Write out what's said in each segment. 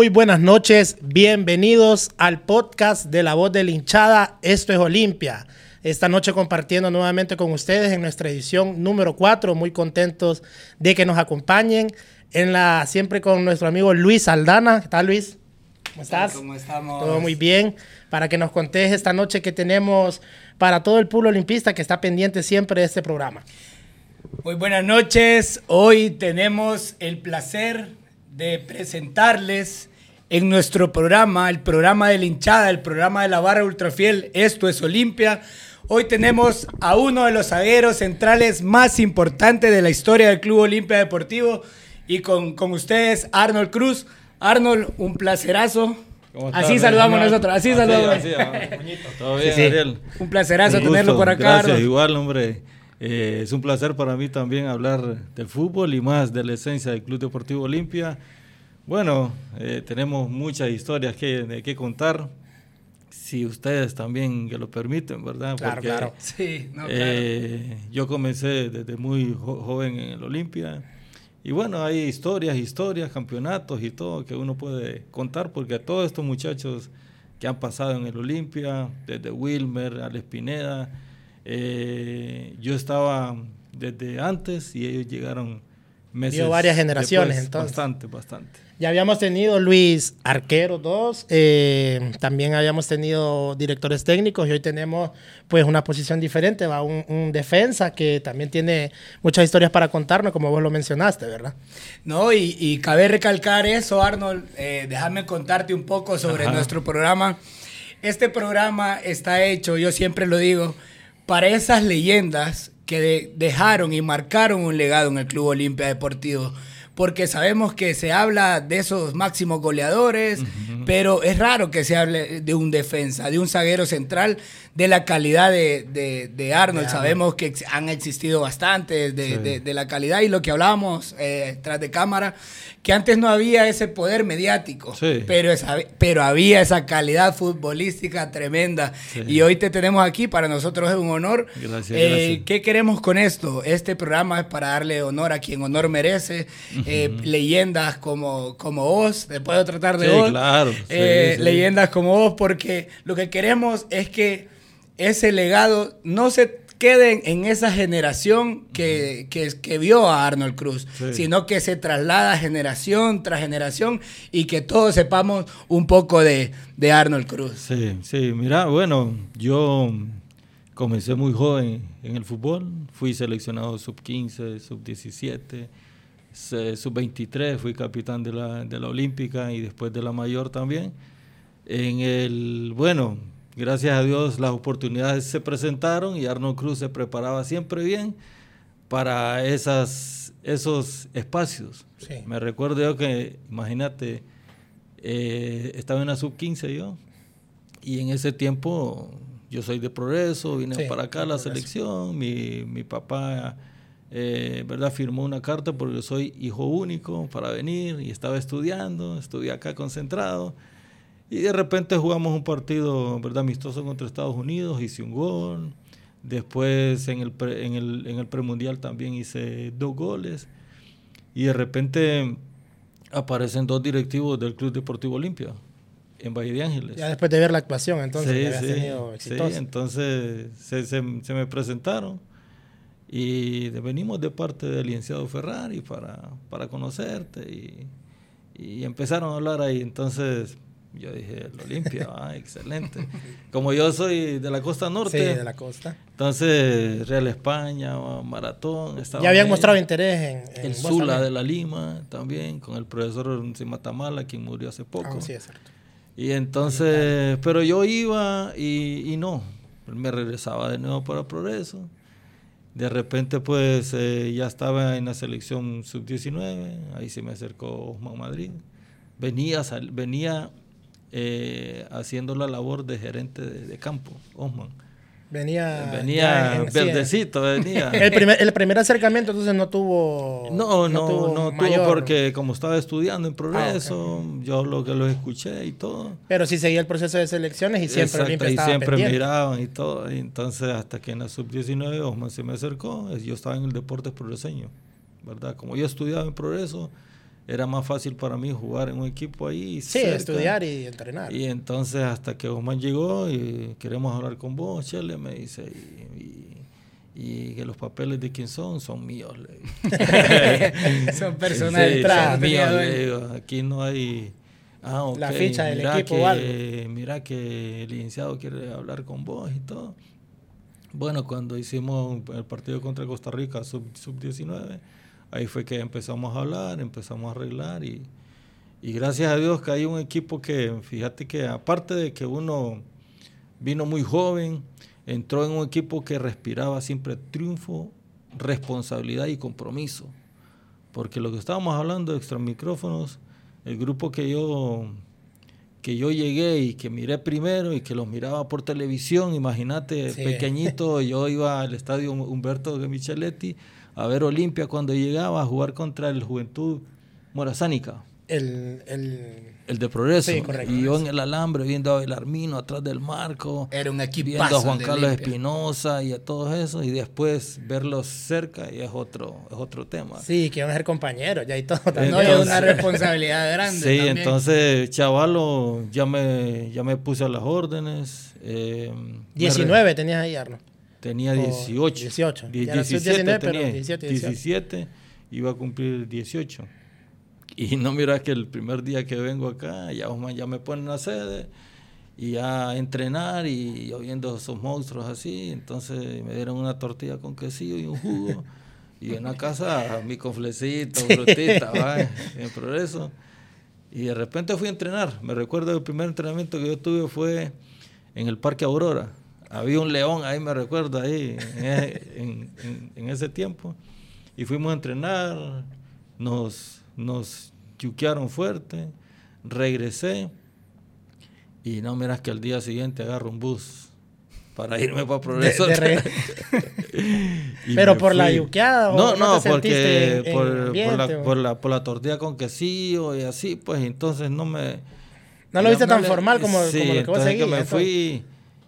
Muy buenas noches, bienvenidos al podcast de la voz de la hinchada. Esto es Olimpia. Esta noche compartiendo nuevamente con ustedes en nuestra edición número 4. Muy contentos de que nos acompañen. En la, siempre con nuestro amigo Luis Aldana. ¿Qué tal, Luis? ¿Cómo estás? ¿Cómo estamos? Todo muy bien. Para que nos contés esta noche que tenemos para todo el pueblo olimpista que está pendiente siempre de este programa. Muy buenas noches. Hoy tenemos el placer de presentarles en nuestro programa, el programa de la hinchada, el programa de la barra ultrafiel, esto es Olimpia. Hoy tenemos a uno de los zagueros centrales más importantes de la historia del Club Olimpia Deportivo y con, con ustedes Arnold Cruz. Arnold, un placerazo. Así saludamos nosotros, así, saludamos. Así, Todo bien, Ariel. Un placerazo tenerlo por acá. Gracias, igual, hombre. Eh, es un placer para mí también hablar del fútbol y más de la esencia del Club Deportivo Olimpia. Bueno, eh, tenemos muchas historias que, de que contar, si ustedes también que lo permiten, ¿verdad? Claro, claro. Sí, no, eh, claro. Yo comencé desde muy jo joven en el Olimpia. Y bueno, hay historias, historias, campeonatos y todo que uno puede contar, porque a todos estos muchachos que han pasado en el Olimpia, desde Wilmer, Alex Pineda, eh, yo estaba desde antes y ellos llegaron meses. Dio varias generaciones después. entonces. Bastante, bastante. Ya habíamos tenido Luis Arquero 2, eh, también habíamos tenido directores técnicos y hoy tenemos pues una posición diferente, va un, un, defensa que también tiene muchas historias para contarnos, como vos lo mencionaste, ¿verdad? No, y, y cabe recalcar eso, Arnold, eh, déjame contarte un poco sobre Ajá. nuestro programa. Este programa está hecho, yo siempre lo digo, para esas leyendas que de, dejaron y marcaron un legado en el Club Olimpia Deportivo porque sabemos que se habla de esos máximos goleadores, uh -huh. pero es raro que se hable de un defensa, de un zaguero central, de la calidad de, de, de Arnold. Sabemos que han existido bastantes de, sí. de, la calidad y lo que hablábamos eh, tras de cámara, que antes no había ese poder mediático, sí. pero, esa, pero había esa calidad futbolística tremenda. Sí. Y hoy te tenemos aquí, para nosotros es un honor. Gracias, eh, gracias. ¿Qué queremos con esto? Este programa es para darle honor a quien honor merece. Eh, leyendas como, como vos, después de tratar de sí, claro, eh, sí, leyendas como vos, porque lo que queremos es que ese legado no se quede en esa generación que, que, que vio a Arnold Cruz, sí. sino que se traslada generación tras generación y que todos sepamos un poco de, de Arnold Cruz. Sí, sí, mira, bueno, yo comencé muy joven en el fútbol, fui seleccionado sub-15, sub-17, sub-23, fui capitán de la, de la Olímpica y después de la mayor también. En el, bueno, gracias a Dios las oportunidades se presentaron y Arnold Cruz se preparaba siempre bien para esas, esos espacios. Sí. Me recuerdo yo que, imagínate, eh, estaba en la sub-15 yo y en ese tiempo yo soy de progreso, vine sí, para acá a la selección, mi, mi papá eh, ¿verdad? firmó una carta porque soy hijo único para venir y estaba estudiando, estuve acá concentrado. Y de repente jugamos un partido ¿verdad? amistoso contra Estados Unidos, hice un gol. Después en el, pre, en, el, en el premundial también hice dos goles. Y de repente aparecen dos directivos del Club Deportivo Olimpia en Valle de Ángeles. Ya después de ver la actuación, entonces, sí, sí, tenido sí, entonces se, se, se, me presentaron y venimos de parte del licenciado Ferrari para, para conocerte y, y empezaron a hablar ahí. Entonces yo dije, el Olimpia, ah, excelente. Como yo soy de la costa norte. Sí, de la costa. Entonces, Real España, Maratón. Ya habían ahí. mostrado interés en, en El Zula de la Lima también, con el profesor Simatamala, quien murió hace poco. Ah, sí, es cierto. Y entonces, pero yo iba y, y no, me regresaba de nuevo para Progreso. De repente, pues, eh, ya estaba en la selección sub-19, ahí se me acercó Osman Madrid. Venía, sal, venía eh, haciendo la labor de gerente de, de campo, Osman. Venía, venía en, verdecito, venía. el, primer, el primer acercamiento entonces no tuvo. No, no, no tuvo, no tuvo porque como estaba estudiando en progreso, ah, okay. yo lo que lo escuché y todo. Pero sí seguía el proceso de selecciones y siempre Exacto, y siempre pendiente. miraban y todo. Y entonces hasta que en la sub-19 Osman se me acercó, yo estaba en el deporte progreseño, ¿verdad? Como yo estudiaba en progreso, era más fácil para mí jugar en un equipo ahí. Sí, estudiar y entrenar. Y entonces hasta que Osman llegó y queremos hablar con vos, Chele, me dice, y, y, que los papeles de quién son, son míos. son personas sí, son míos, le digo, aquí no hay... Ah, okay. La ficha del equipo que, o algo. Mira que el licenciado quiere hablar con vos y todo. Bueno, cuando hicimos el partido contra Costa Rica, sub-19, ahí fue que empezamos a hablar, empezamos a arreglar y, y gracias a Dios que hay un equipo que, fíjate que aparte de que uno vino muy joven, entró en un equipo que respiraba siempre triunfo, responsabilidad y compromiso. Porque lo que estábamos hablando de extra micrófonos, el grupo que yo que yo llegué y que miré primero y que los miraba por televisión, imagínate, sí. pequeñito, yo iba al estadio Humberto de Micheletti a ver Olimpia cuando llegaba a jugar contra el Juventud Morazánica. El, el... el de Progreso. Sí, correcto. Y yo en el alambre viendo a Belarmino atrás del marco. Era un equipo. Viendo a Juan Carlos Espinosa y a todos esos. Y después verlos cerca y es otro, es otro tema. Sí, que van a ser compañeros ya y todo. Entonces, no, es una responsabilidad grande. Sí, también. entonces, chavalo, ya me, ya me puse a las órdenes. Eh, 19 re... tenías ahí, Arno. Tenía 18. 18. 17 19, tenía, pero 17, 18. 17, iba a cumplir 18. Y no miras que el primer día que vengo acá, ya, ya me ponen a sede y a entrenar y yo viendo esos monstruos así, entonces me dieron una tortilla con quesillo y un jugo y en la casa mi conflecito, frutita, va, en progreso. Y de repente fui a entrenar. Me recuerdo el primer entrenamiento que yo tuve fue en el Parque Aurora. Había un león ahí, me recuerdo, ahí, en, en, en ese tiempo. Y fuimos a entrenar, nos nos yuquearon fuerte, regresé y no miras que al día siguiente agarro un bus para irme para Progreso. De, de Pero por fui. la yuqueada no, no, no porque en, por, en ambiente, por, la, por, la, por, la, tortilla con quesillo y así, pues entonces no me... No lo viste tan formal como, sí, como lo que vos seguías. que me fui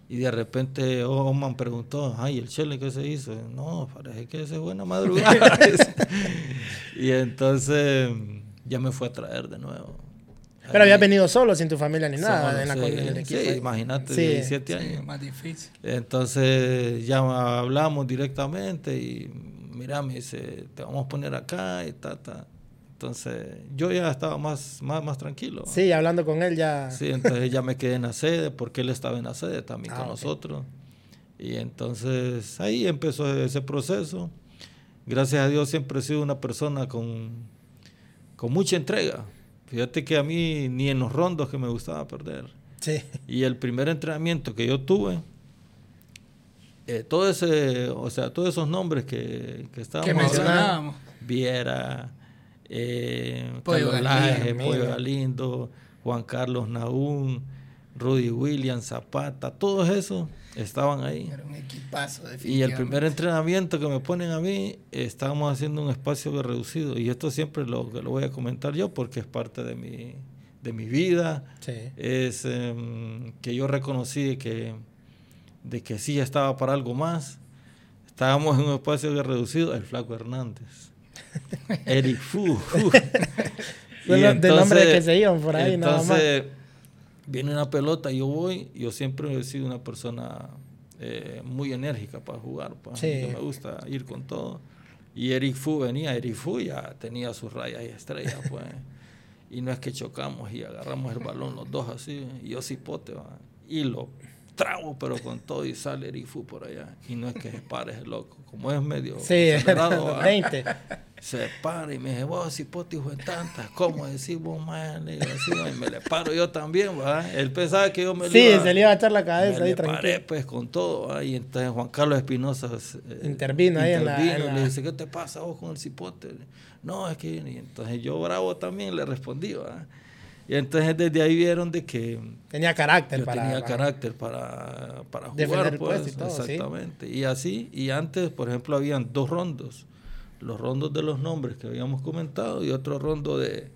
y de repente Oman preguntó, ay, ¿el chile qué se hizo? No, parece que ese es buena madrugada. y entonces ya me fue a traer de nuevo. Pero Ahí, habías venido solo, sin tu familia ni nada, solo, en, la, sí, en el equipo. Sí, imagínate, Sí. 17 años. Sí, más difícil. Entonces ya hablamos directamente y mira, me dice, te vamos a poner acá y ta, ta. Entonces yo ya estaba más, más, más tranquilo. Sí, hablando con él ya. Sí, entonces ya me quedé en la sede porque él estaba en la sede también Ah, con ok. nosotros. Y entonces ahí empezó ese proceso. Gracias a Dios siempre he sido una persona con, con mucha entrega. Fíjate que a mí ni en los rondos que me gustaba perder. Sí. Y el primer entrenamiento que yo tuve, eh, todo ese, o sea, todos esos nombres que, que estábamos Que mencionábamos. Viera, eh, Pollo Carlos Galindo, Laje, mira. Pollo Galindo, Juan Carlos Naún, Rudy Williams, Zapata, todos esos estaban ahí. Era un equipazo, Y el primer entrenamiento que me ponen a mí, estábamos haciendo un espacio reducido. Y esto siempre lo, lo voy a comentar yo porque es parte de mi, de mi vida. Sí. Es em, que yo reconocí que, de que sí estaba para algo más. Estábamos en un espacio reducido. El Flaco Hernández. Eric Fu. Son los de nombre que se iban por ahí, nada más. entonces, viene una pelota, yo voy, yo siempre he sido una persona eh, muy enérgica para jugar, pues, Sí. me gusta ir con todo. Y Eric Fu venía, Eric Fu ya tenía sus rayas y estrellas, pues. y no es que chocamos y agarramos el balón los dos así, y yo cipote, ¿va? y lo trago, pero con todo, y sale Eric Fu por allá. Y no es que se pare el loco, como es medio Sí, acelerado, ¿va? 20. Se para y me dice, vos, cipote, hijo de tantas, ¿cómo decís vos, man? Digo así, y me le paro yo también, ¿va? Él pensaba que yo me Sí, iba, se le iba a echar la me cabeza ahí le paré, tranquilo. pues, con todo, ¿va? Y entonces Juan Carlos Espinosa eh, Intervino ahí en la- en la- Le dice, ¿qué te pasa vos con el cipote? No, es que... Y entonces yo bravo también le respondí, ¿va? Y entonces desde ahí vieron de que Tenía carácter yo para. tenía para- carácter para, jugar, pues, y todo, sí. exactamente. Y así, y antes, por ejemplo, habían dos rondos. Los rondos de los nombres que habíamos comentado y otro rondo de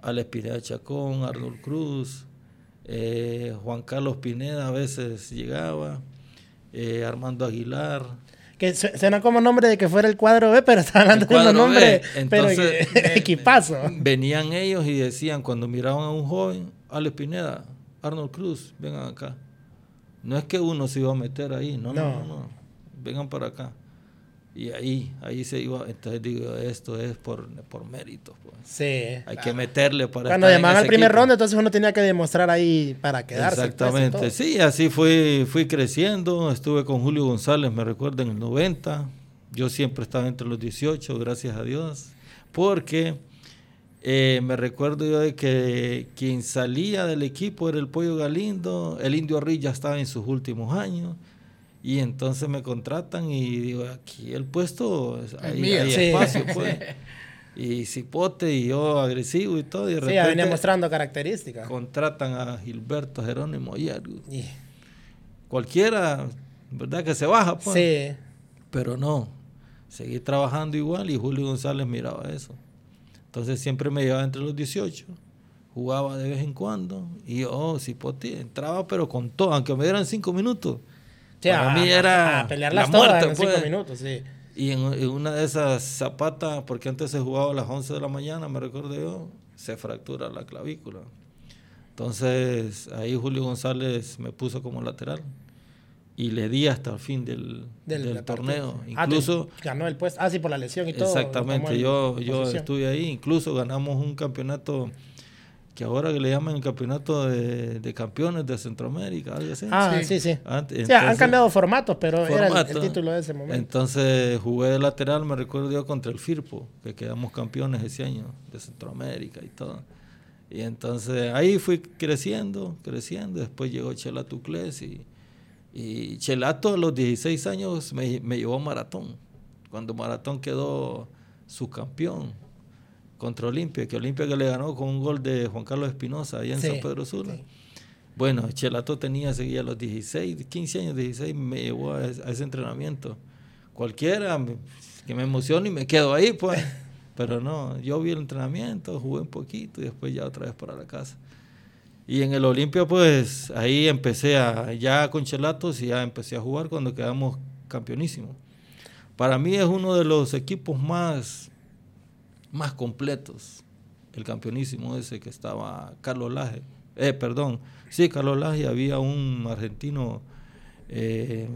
Alex Pineda Chacón, Arnold Cruz, eh, Juan Carlos Pineda a veces llegaba, eh, Armando Aguilar. que suena como nombre de que fuera el cuadro B, pero está hablando de nombre, pero equipazo. Venían ellos y decían, cuando miraban a un joven, Alex Pineda, Arnold Cruz, vengan acá. No es que uno se iba a meter ahí, no, no, no, no. vengan para acá. Y ahí, ahí se iba, entonces digo, esto es por, por méritos. Pues. Sí. Hay que meterle para Cuando llamaban al primer ronda, entonces uno tenía que demostrar ahí para quedarse. Pues, Exactamente, sí, así fui, fui creciendo. Estuve con Julio González, me recuerdo, en el 90. Yo siempre estaba entre los 18, gracias a Dios. Porque eh, me recuerdo yo de que quien salía del equipo era el Pollo Galindo, el Indio Riz ya estaba en sus últimos años. Y entonces me contratan y digo, aquí el puesto, hay, espacio, pues. Y cipote y yo agresivo y todo. Y de sí, ya venía mostrando características. Contratan a Gilberto Jerónimo y Cualquiera, ¿verdad? Que se baja, pues. Sí. Pero no, seguí trabajando igual y Julio González miraba eso. Entonces siempre me llevaba entre los 18, jugaba de vez en cuando y yo, oh, cipote, entraba pero con todo, aunque me dieran cinco minutos para mí era pelear la muerte, en cinco pues. minutos, sí. Y en, una de esas zapatas, porque antes se jugaba a las 11 de la mañana, me recuerdo yo, se fractura la clavícula. Entonces ahí Julio González me puso como lateral y le di hasta el fin del, del, torneo. Ah, incluso ganó el puesto. Ah, sí, por la lesión y todo. Exactamente, yo, yo estuve ahí. Incluso ganamos un campeonato que ahora le llaman el campeonato de, campeones de Centroamérica, algo así. Ah, sí, sí. han cambiado formatos, pero era el, título de ese momento. Entonces jugué de lateral, me recuerdo yo, contra el Firpo, que quedamos campeones ese año de Centroamérica y todo. Y entonces ahí fui creciendo, creciendo. Después llegó Chelato Tucles y, y Chelato a los 16 años me, me llevó a maratón. Cuando maratón quedó subcampeón contra Olimpia, que Olimpia que le ganó con un gol de Juan Carlos Espinosa allá en San Pedro Sula. Bueno, Chelato tenía, seguía los 16, 15 años, 16, me llevó a, ese entrenamiento. Cualquiera que me emocione y me quedo ahí, pues. Pero no, yo vi el entrenamiento, jugué un poquito y después ya otra vez para la casa. Y en el Olimpia, pues ahí empecé a, ya con Chelatos y ya empecé a jugar cuando quedamos campeonísimos. Para mí es uno de los equipos más más completos. El campeonísimo ese que estaba Carlos Laje. Eh, perdón. Sí, Carlos Laje. Había un argentino. Eh,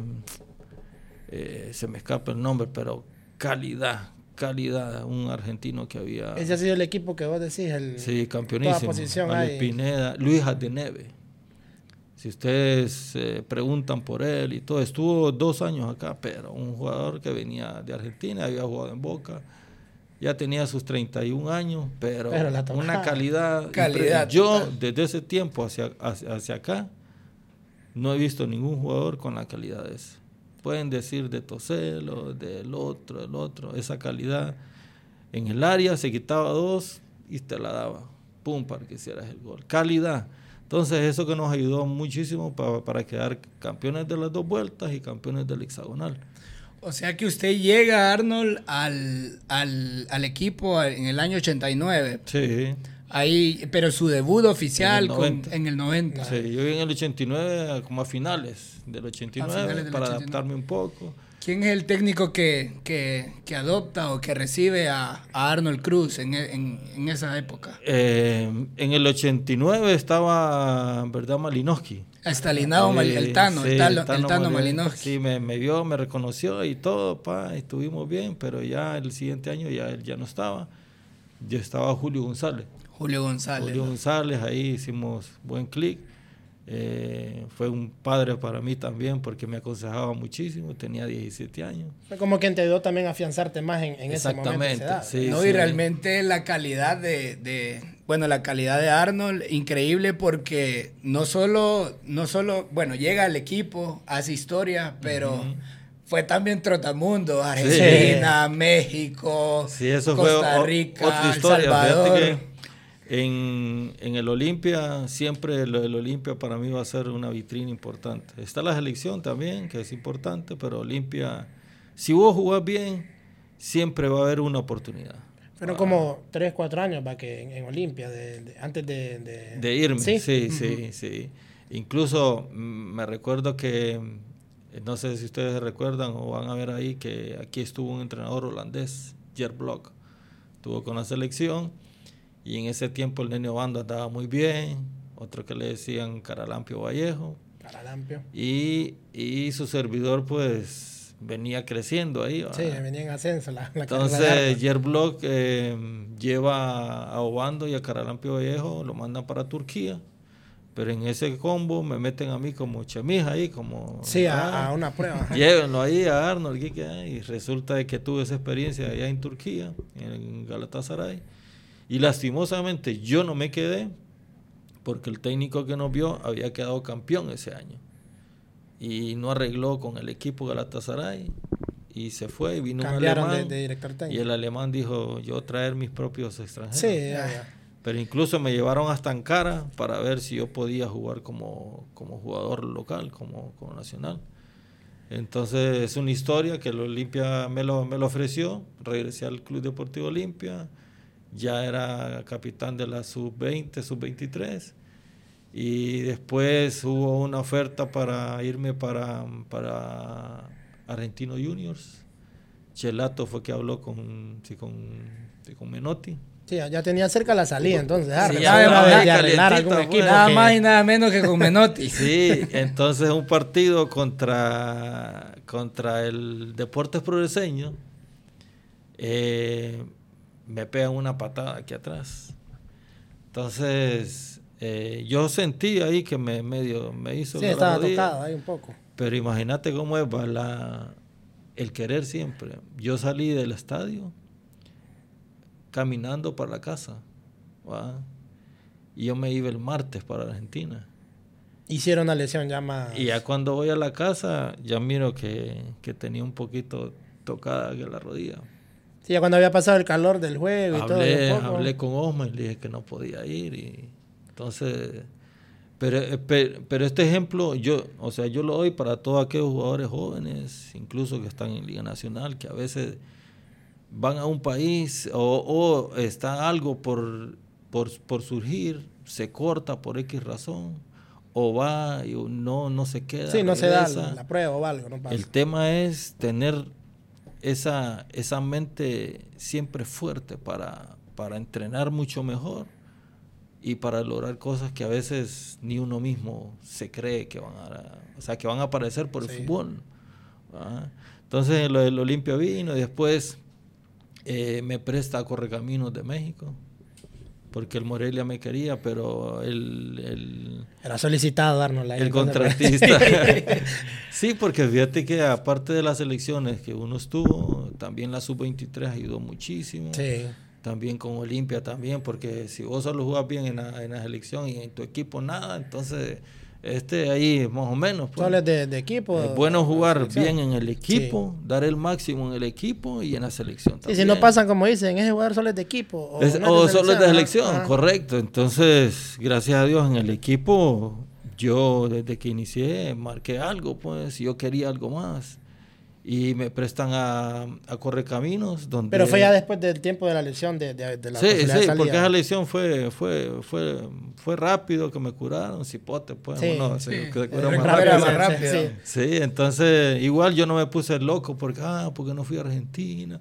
eh, se me escapa el nombre, pero calidad, calidad, un argentino que había. Ese ha sido el equipo que vos decís, el. Sí, campeonísimo. Pineda, Luis Adeneve. Si ustedes preguntan por él y todo, estuvo dos años acá, pero un jugador que venía de Argentina, había jugado en Boca, ya tenía sus 31 años, pero, una calidad. calidad yo, desde ese tiempo hacia, hacia, acá, no he visto ningún jugador con la calidad de ese. Pueden decir de Toselo, del otro, del otro, esa calidad. En el área se quitaba dos y te la daba. Pum, para que hicieras el gol. Calidad. Entonces, eso que nos ayudó muchísimo para, para quedar campeones de las dos vueltas y campeones del hexagonal. O sea que usted llega, Arnold, al, al, equipo en el año 89. Sí. Ahí, pero su debut oficial en el 90. Sí, yo en el 89 como a finales del 89 para adaptarme un poco. ¿Quién es el técnico que, adopta o que recibe a, Arnold Cruz en, esa época? Eh, en el 89 estaba, ¿verdad? Malinowski. Estalinado, el Tano, el, Tano, Malinowski. Sí, me, vio, me reconoció y todo, pa, estuvimos bien, pero ya el siguiente año ya él ya no estaba. Ya estaba Julio González. Julio González. Julio González, ahí hicimos buen clic. Eh, fue un padre para mí también porque me aconsejaba muchísimo, tenía 17 años. Fue como quien te ayudó también a afianzarte más en, en ese momento. Exactamente, sí, no, Y realmente la calidad de, de, bueno, la calidad de Arnold, increíble porque no solo, no solo, bueno, llega al equipo, hace historia, pero... fue también Trotamundo, Argentina, México, Costa Rica, El Salvador. En, en el Olimpia, siempre el, Olimpia para mí va a ser una vitrina importante. Está la selección también, que es importante, pero Olimpia, si vos jugás bien, siempre va a haber una oportunidad. Fueron como 3, 4 años para que en, Olimpia, de, antes de, de, irme. Sí, sí, sí, Incluso mm, me recuerdo que no sé si ustedes recuerdan o van a ver ahí que aquí estuvo un entrenador holandés, Gerd Block, estuvo con la selección y en ese tiempo el Nene Obando andaba muy bien, otro que le decían Caralampio Vallejo. Caralampio. Y, y su servidor pues venía creciendo ahí. Sí, venía en ascenso. La, Entonces Yerblock eh, lleva a Obando y a Caralampio Vallejo, lo mandan para Turquía. Pero en ese combo me meten a mí como chamija ahí, como... Sí, a, una prueba. Llévenlo ahí a Arnold, y resulta de que tuve esa experiencia allá en Turquía, en Galatasaray. Y lastimosamente yo no me quedé porque el técnico que nos vio había quedado campeón ese año. Y no arregló con el equipo Galatasaray y se fue y vino un alemán. y el alemán dijo, yo traer mis propios extranjeros. Sí, Pero incluso me llevaron hasta Ankara para ver si yo podía jugar como, como jugador local, como, como nacional. Entonces es una historia que el Olimpia me lo, me lo ofreció. Regresé al Club Deportivo Olimpia ya era capitán de la sub-20, sub-23. Y después hubo una oferta para irme para, para Argentino Juniors. Chelato fue que habló con, sí, con, con Menotti. Sí, ya tenía cerca la salida, entonces. Ah, Nada más y nada menos que con Menotti. sí, entonces un partido contra, contra el Deportes Progreseño. Eh, me pegan una patada aquí atrás. Entonces, eh, yo sentí ahí que me medio me hizo. Sí, estaba tocado ahí un poco. Pero imagínate cómo es la, el querer siempre. Yo salí del estadio caminando para la casa. Y yo me iba el martes para Argentina. Hicieron una lesión ya más. Y ya cuando voy a la casa, ya miro que, que tenía un poquito tocada la rodilla. Sí, ya cuando había pasado el calor del juego y hablé, todo. Hablé con Osman y le dije que no podía ir. Y entonces, pero, eh, pero, este ejemplo, yo, o sea, yo lo doy para todos aquellos jugadores jóvenes, incluso que están en Liga Nacional, que a veces van a un país o, o está algo por, por, por, surgir, se corta por X razón, o va y no, no se queda. Sí, no se da la, prueba o algo. No El tema es tener esa, esa mente siempre fuerte para, para entrenar mucho mejor y para lograr cosas que a veces ni uno mismo se cree que van a, o sea, que van a aparecer por el fútbol. Entonces lo del Olimpia vino y después eh, me presta a Correcaminos de México porque el Morelia me quería, pero el... Era solicitado darnos la El contratista. sí, porque fíjate que aparte de las elecciones que uno estuvo, también la sub-23 ayudó muchísimo. Sí. También con Olimpia también, porque si vos solo jugás bien en la, en la selección y en tu equipo nada, entonces este ahí más o menos. Pues. de, de, equipo. Es bueno jugar bien en el equipo, dar el máximo en el equipo y en la selección también. Y si no pasan como dicen, es jugar solo de equipo. O, es, solo de selección, correcto. Entonces, gracias a Dios en el equipo, yo desde que inicié marqué algo, pues yo quería algo más y me prestan a, a Correcaminos. Donde, Pero fue ya después del tiempo de la lesión de, de, la Sí, sí, porque esa lesión fue, fue, fue, fue rápido que me curaron, cipote, pues sí, uno se, cura más rápido. Sí, entonces igual yo no me puse loco porque, ah, porque no fui a Argentina.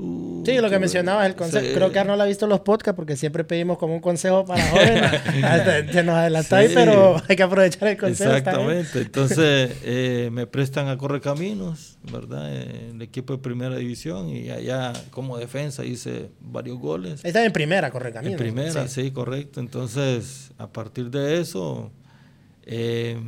Uh, sí, lo que mencionabas, el consejo. Creo que Arnold ha visto los podcasts porque siempre pedimos como un consejo para jóvenes. Se nos adelantó ahí, pero hay que aprovechar el consejo. Exactamente. Entonces, eh, me prestan a correr caminos, ¿verdad? En el equipo de primera división y allá como defensa hice varios goles. Está en primera, correr caminos. En primera, sí, correcto. Entonces, a partir de eso eh,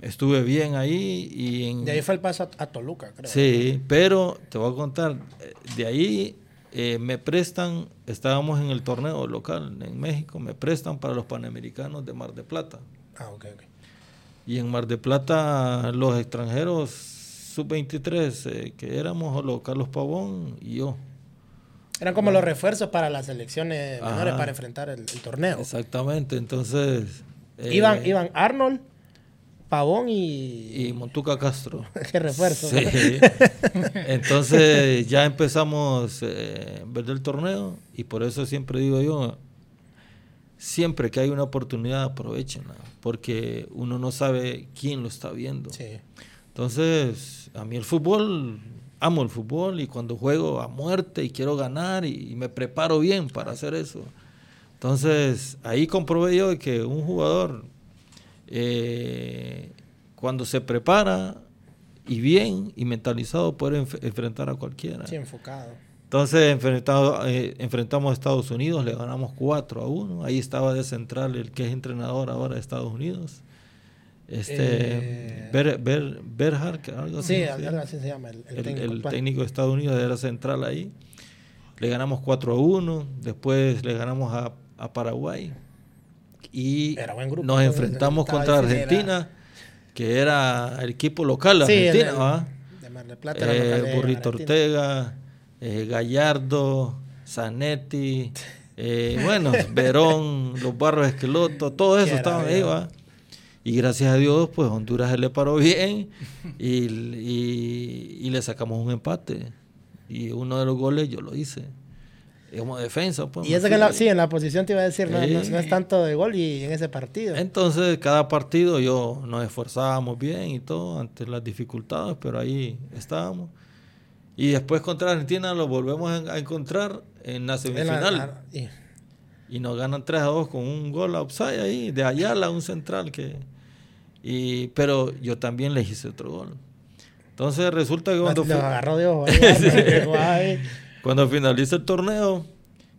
estuve bien ahí y en... De ahí fue el paso a, Toluca, creo. Sí, pero te voy a contar, eh, de ahí eh, me prestan, estábamos en el torneo local en México, me prestan para los Panamericanos de Mar de Plata. Ah, ok, ok. Y en Mar de Plata los extranjeros sub-23, que éramos los Carlos Pavón y yo. Eran como los refuerzos para las selecciones menores para enfrentar el torneo. Exactamente, entonces eh, iban, Arnold, Pavón y... Y Montuca Castro. Qué refuerzo. Sí. Entonces ya empezamos eh, ver el torneo y por eso siempre digo yo, siempre que hay una oportunidad aprovechenla, porque uno no sabe quién lo está viendo. Sí. Entonces, a mí el fútbol, amo el fútbol y cuando juego a muerte y quiero ganar y, me preparo bien para hacer eso. Entonces, ahí comprobé yo que un jugador, eh, cuando se prepara y bien y mentalizado, puede enfrentar a cualquiera. Sí, enfocado. Entonces enfrentado, eh, enfrentamos a Estados Unidos, le ganamos 4 a 1. Ahí estaba de central el que es entrenador ahora de Estados Unidos. Este, eh, algo así. Sí, algo así se llama. El, técnico, técnico, de Estados Unidos era central ahí. Le ganamos 4 a 1. Después le ganamos a, Paraguay. Y nos enfrentamos contra Argentina, que era el equipo local de Argentina. Eh, Burrito Ortega, eh, Gallardo, Zanetti, bueno, Verón, los Barros Esqueloto, todo eso estaban ahí. ¿va? Y gracias a Dios, pues Honduras se le paró bien y, y, le sacamos un empate. Y uno de los goles yo lo hice. Como defensa, pues. Y eso que la, sí, en la posición te iba a decir, no, es tanto de gol y en ese partido. Entonces, cada partido yo nos esforzábamos bien y todo ante las dificultades, pero ahí estábamos. Y después contra Argentina lo volvemos a encontrar en la semifinal. y, nos ganan 3 a 2 con un gol outside ahí, de Ayala, un central que y, pero yo también le hice otro gol. Entonces resulta que cuando... cuando finaliza el torneo,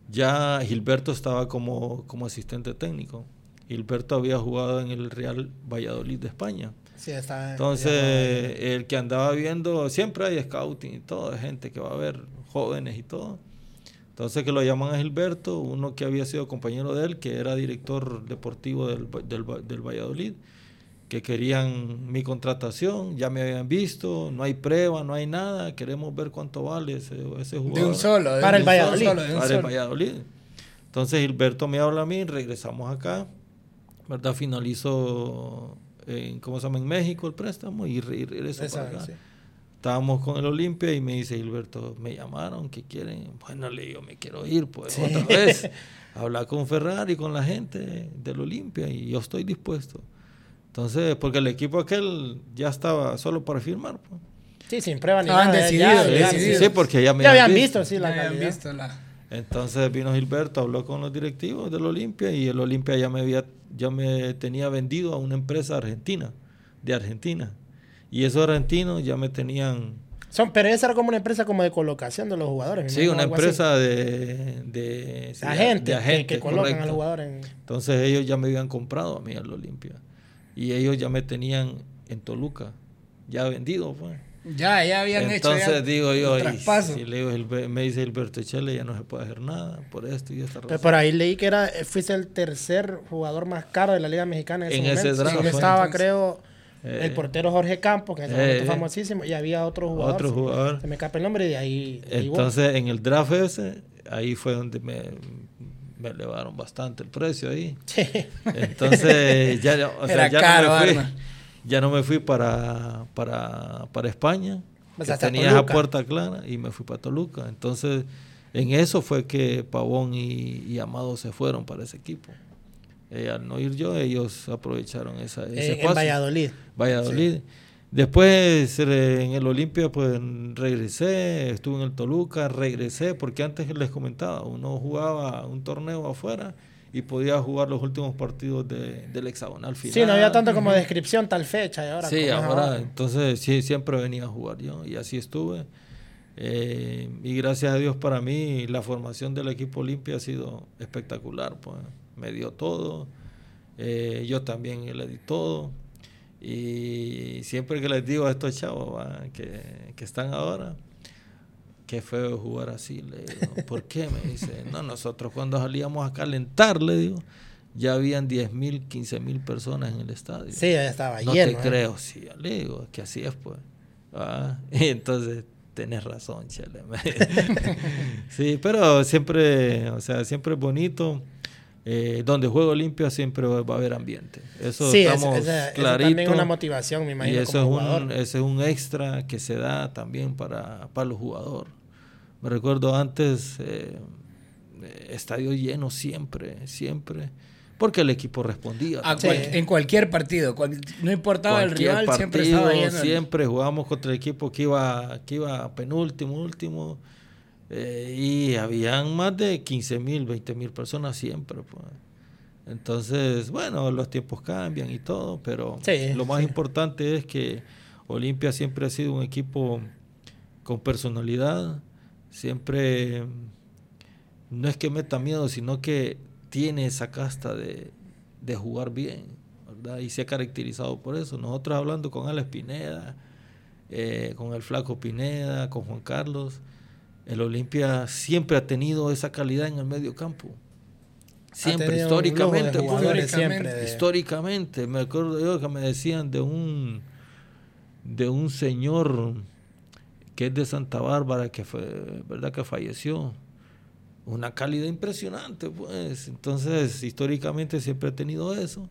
ya Gilberto estaba como, como asistente técnico. Gilberto había jugado en el Real Valladolid de España. Sí, está Entonces, el que andaba viendo, siempre hay scouting y todo, gente que va a ver, jóvenes y todo. Entonces que lo llaman a Gilberto, uno que había sido compañero de él, que era director deportivo del, del, del Valladolid que querían mi contratación, ya me habían visto, no hay prueba, no hay nada, queremos ver cuánto vale ese, ese jugador. De un solo, para el Valladolid. para el Valladolid. Entonces Gilberto me habla a mí, regresamos acá, ¿verdad? Finalizo en, ¿cómo se llama? En México el préstamo y, regreso para acá. Estábamos con el Olimpia y me dice Gilberto, me llamaron, ¿qué quieren? Bueno, le digo, me quiero ir, pues otra vez. Hablar con Ferrari, con la gente del Olimpia y yo estoy dispuesto. Entonces, porque el equipo aquel ya estaba solo para firmar. Pues. Sí, sin prueba ni nada. Sí, porque ya me habían visto, sí, la habían visto la... Entonces vino Gilberto, habló con los directivos del Olimpia y el Olimpia ya me había, ya me tenía vendido a una empresa argentina, de Argentina. Y esos argentinos ya me tenían son, pero esa era como una empresa como de colocación de los jugadores. Sí, una empresa de, de, agentes, que, colocan a los jugadores. Entonces ellos ya me habían comprado a mí al Olimpia y ellos ya me tenían en Toluca, ya vendido, pues. Ya, ya habían hecho. Entonces digo yo, y, le digo, me dice Alberto Chele, ya no se puede hacer nada por esto y esta razón. Pero por ahí leí que era, fuiste el tercer jugador más caro de la Liga Mexicana en ese en momento. Ese estaba, creo, el eh, portero Jorge Campos, que es eh, famosísimo, y había otro jugador. Otro jugador. Se me escapa el nombre y de ahí. Entonces, en el draft ese, ahí fue donde me, me elevaron bastante el precio ahí. Entonces, ya, o sea, ya, no me fui, ya, no me fui, para, para, para España. Pues tenía esa puerta clara y me fui para Toluca. Entonces, en eso fue que Pavón y, Amado se fueron para ese equipo. Eh, al no ir yo, ellos aprovecharon esa, ese eh, En Valladolid. Valladolid. Después en el Olimpia pues regresé, estuve en el Toluca, regresé, porque antes les comentaba, uno jugaba un torneo afuera y podía jugar los últimos partidos del hexagonal final. Sí, no había tanto como descripción tal fecha. Y ahora sí, ahora, entonces sí, siempre venía a jugar yo y así estuve. Eh, y gracias a Dios para mí la formación del equipo Olimpia ha sido espectacular, pues me dio todo, eh, yo también le di todo. Y siempre que les digo a estos chavos que, que, están ahora, qué feo jugar así, le digo, ¿por qué? Me dice, no, nosotros cuando salíamos a calentar, le digo, ya habían 10 mil, 15 mil personas en el estadio. Sí, ya estaba no lleno. No te ¿eh? creo, sí, le digo, que así es, pues. Ah, y entonces, tenés razón, chale. sí, pero siempre, o sea, siempre es bonito eh, donde juego limpio siempre va a haber ambiente. Eso sí, estamos también es una motivación, me imagino. Y eso, es un, ese es un extra que se da también para, para los jugadores. Me recuerdo antes, eh, estadio lleno siempre, siempre. porque el equipo respondía. En cualquier partido, no importaba el rival, siempre estaba Siempre jugábamos contra el equipo que iba, que iba penúltimo, último, eh, y habían más de 15 mil, 20 mil personas siempre. Pues. Entonces, bueno, los tiempos cambian y todo, pero lo más importante es que Olimpia siempre ha sido un equipo con personalidad, siempre no es que meta miedo, sino que tiene esa casta de, jugar bien, ¿verdad? Y se ha caracterizado por eso. Nosotros hablando con Alex Pineda, eh, con el Flaco Pineda, con Juan Carlos, el Olimpia siempre ha tenido esa calidad en el medio campo. Siempre, históricamente, históricamente. Me acuerdo yo que me decían de un de un señor que es de Santa Bárbara que fue, verdad que falleció una calidad impresionante, pues. Entonces, históricamente siempre ha tenido eso.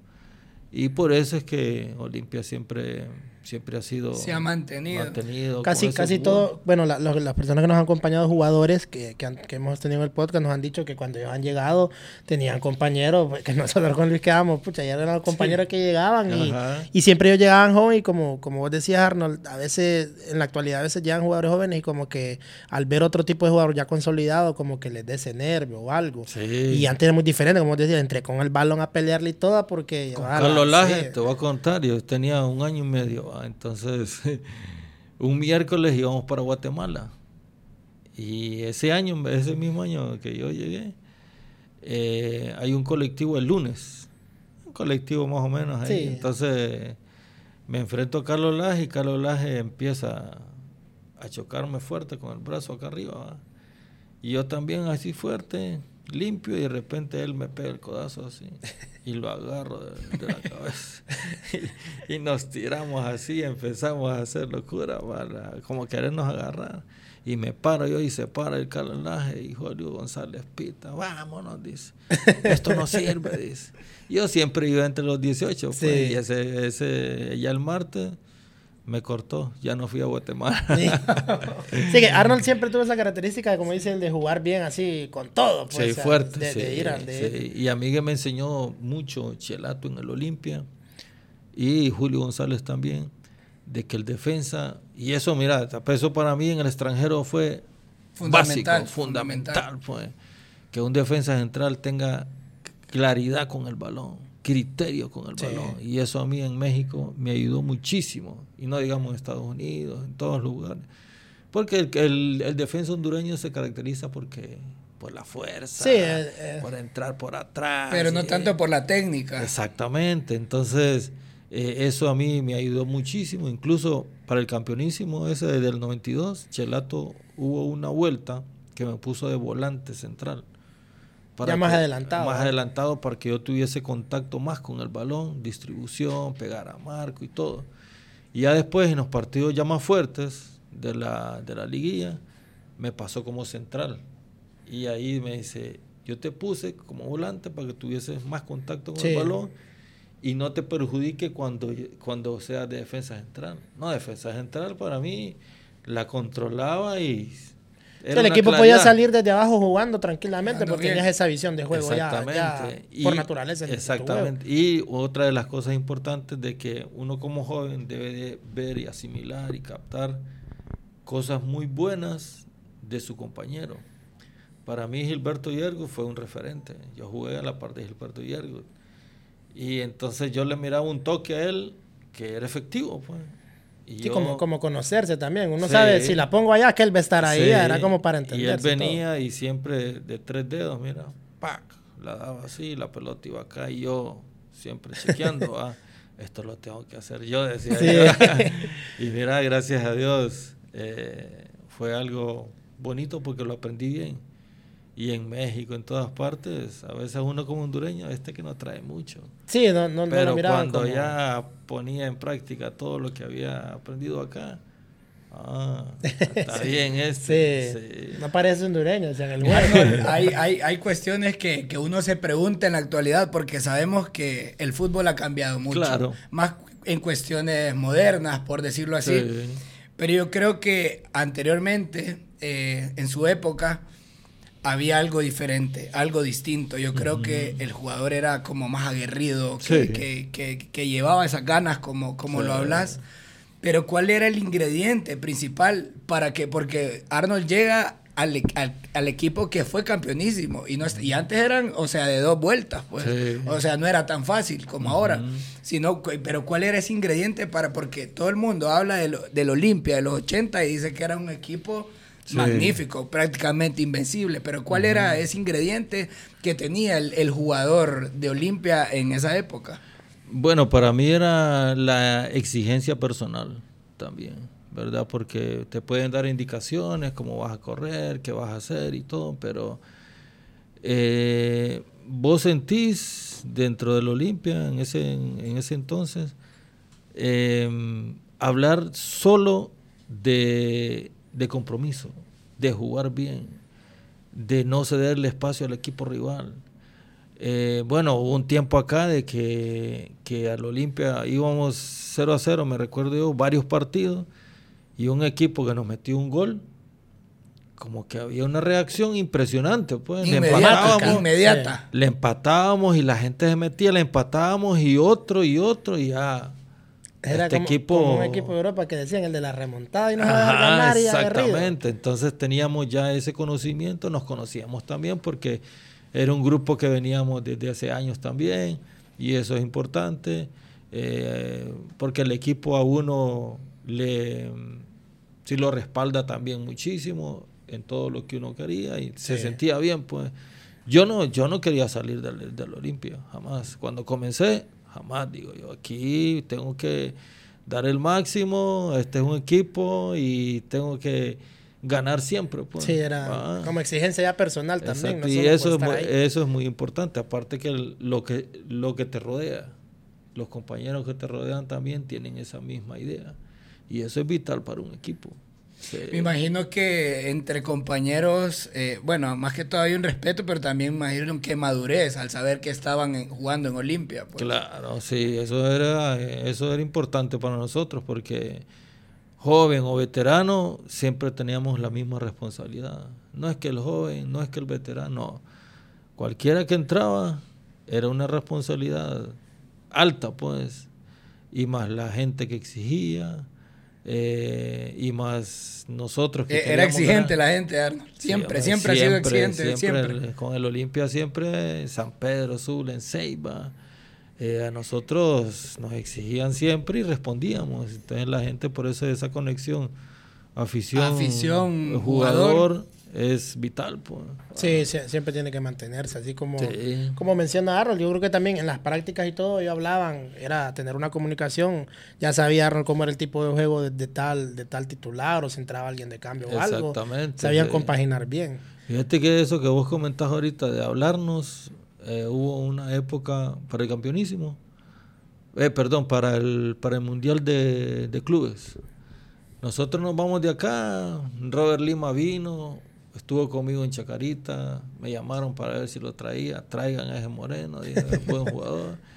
Y por eso es que Olimpia siempre siempre ha sido se ha mantenido, casi casi todo bueno las personas que nos han acompañado jugadores que, que, hemos tenido en el podcast nos han dicho que cuando ellos han llegado tenían compañeros pues, que nosotros con Luis quedamos pucha ya eran los compañeros que llegaban y, y, siempre ellos llegaban jóvenes y como como vos decías Arnold a veces en la actualidad a veces llegan jugadores jóvenes y como que al ver otro tipo de jugador ya consolidado como que les dé ese nervio o algo. Y antes era muy diferente como vos decías entré con el balón a pelearle y toda porque con Carlos Laje te voy a contar yo tenía un año y medio entonces, un miércoles íbamos para Guatemala. Y ese año, ese mismo año que yo llegué, eh, hay un colectivo el lunes. Un colectivo más o menos ahí. Entonces, me enfrento a Carlos Laje y Carlos Laje empieza a chocarme fuerte con el brazo acá arriba. Y yo también así fuerte limpio y de repente él me pega el codazo así y lo agarro de, la cabeza. Y, nos tiramos así, empezamos a hacer locura para como querernos agarrar. Y me paro yo y se para el calanaje y Julio González Pita, vámonos, dice, esto no sirve, dice. Yo siempre iba entre los 18, pues, y ese, ese, ya el martes me cortó, ya no fui a Guatemala. Sí. que Arnold siempre tuvo esa característica, como dice, el de jugar bien así, con todo. Pues, sí, fuerte. sí, Y a mí que me enseñó mucho Chelato en el Olimpia y Julio González también, de que el defensa, y eso, mira, eso para mí en el extranjero fue fundamental, básico, fundamental, Pues, que un defensa central tenga claridad con el balón criterio con el balón. Y eso a mí en México me ayudó muchísimo. Y no digamos en Estados Unidos, en todos lugares. Porque el, el, el defensa hondureño se caracteriza porque por la fuerza, eh, eh. por entrar por atrás. Pero no tanto por la técnica. Exactamente. Entonces, eh, eso a mí me ayudó muchísimo. Incluso para el campeonísimo ese del 92, Chelato hubo una vuelta que me puso de volante central ya más adelantado. Más adelantado para que yo tuviese contacto más con el balón, distribución, pegar a marco y todo. Y ya después en los partidos ya más fuertes de la, de la liguilla, me pasó como central. Y ahí me dice, yo te puse como volante para que tuvieses más contacto con el balón y no te perjudique cuando, cuando sea de defensa central. No, defensa central para mí la controlaba y el equipo podía salir desde abajo jugando tranquilamente porque tenías esa visión de juego ya, por naturaleza. Exactamente. Y otra de las cosas importantes de que uno como joven debe de ver y asimilar y captar cosas muy buenas de su compañero. Para mí Gilberto Yergo fue un referente. Yo jugué a la parte de Gilberto Yergo. Y entonces yo le miraba un toque a él que era efectivo. Pues y como, como conocerse también. Uno sabe, si la pongo allá, que él va a estar ahí. Era como para entender. Y él venía y siempre de tres dedos, mira, ¡pac! La daba así, la pelota iba acá y yo siempre chequeando, ah, esto lo tengo que hacer yo, decía y mira, gracias a Dios, eh, fue algo bonito porque lo aprendí bien y en México, en todas partes, a veces uno como hondureño, este que no trae mucho. Sí, no, no, Pero cuando ya ponía en práctica todo lo que había aprendido acá, ah, está bien este. No parece hondureño, o sea, en el hay, hay, hay cuestiones que, que, uno se pregunta en la actualidad porque sabemos que el fútbol ha cambiado mucho. Claro. Más en cuestiones modernas, por decirlo así. Pero yo creo que anteriormente, eh, en su época, había algo diferente, algo distinto. Yo creo que el jugador era como más aguerrido, que, que, llevaba esas ganas como, como lo hablas. Pero ¿cuál era el ingrediente principal para que, porque Arnold llega al, al, equipo que fue campeonísimo y, no, y antes eran, o sea, de dos vueltas, pues. O sea, no era tan fácil como ahora. Sino, pero ¿cuál era ese ingrediente para, porque todo el mundo habla de del Olimpia de los 80 y dice que era un equipo magnífico, prácticamente invencible. Pero ¿cuál era ese ingrediente que tenía el, jugador de Olimpia en esa época? Bueno, para mí era la exigencia personal también, ¿verdad? Porque te pueden dar indicaciones, cómo vas a correr, qué vas a hacer y todo, pero eh, vos sentís dentro del Olimpia en ese, en ese entonces em, hablar solo de de compromiso, de jugar bien, de no cederle espacio al equipo rival. Eh, bueno, hubo un tiempo acá de que, que al Olimpia íbamos 0 a 0, me recuerdo yo, varios partidos, y un equipo que nos metió un gol, como que había una reacción impresionante, pues. le empatábamos, inmediata. Le empatábamos y la gente se metía, le empatábamos y otro y otro y ya era este como, equipo... un equipo de Europa que decían el de la remontada y no a ganar y Exactamente, entonces teníamos ya ese conocimiento, nos conocíamos también porque era un grupo que veníamos desde hace años también y eso es importante eh, porque el equipo a uno le sí lo respalda también muchísimo en todo lo que uno quería y se sentía bien pues. Yo no yo no quería salir del, del Olimpia jamás. Cuando comencé Jamás digo yo, aquí tengo que dar el máximo, este es un equipo y tengo que ganar siempre. Pues. Sí, era como exigencia ya personal también. y eso es, muy, eso es muy importante, aparte que lo, que lo que te rodea, los compañeros que te rodean también tienen esa misma idea. Y eso es vital para un equipo. Me imagino que entre compañeros, eh, bueno, más que todo hay un respeto, pero también me imagino que madurez al saber que estaban jugando en Olimpia. Pues. Claro, sí, eso era, eso era importante para nosotros porque joven o veterano siempre teníamos la misma responsabilidad. No es que el joven, no es que el veterano, cualquiera que entraba era una responsabilidad alta, pues, y más la gente que exigía eh, y más nosotros que eh, era exigente la gente siempre siempre, ha sido exigente siempre, con el Olimpia siempre San Pedro Zulen Ceiba. Eh, a nosotros nos exigían siempre y respondíamos. Entonces la gente por eso esa conexión afición afición jugador es vital. Pues. Sí, siempre tiene que mantenerse, así como, como menciona Arnold. Yo creo que también en las prácticas y todo, ellos hablaban, era tener una comunicación. Ya sabía Arnold cómo era el tipo de juego de, tal, de tal titular o si entraba alguien de cambio o algo. Sabían compaginar bien. Fíjate que eso que vos comentás ahorita de hablarnos, eh, hubo una época para el campeonísimo, eh, perdón, para el, para el Mundial de, de Clubes. Nosotros nos vamos de acá, Robert Lima vino, estuvo conmigo en Chacarita, me llamaron para ver si lo traía, traigan a ese moreno, dije, buen jugador.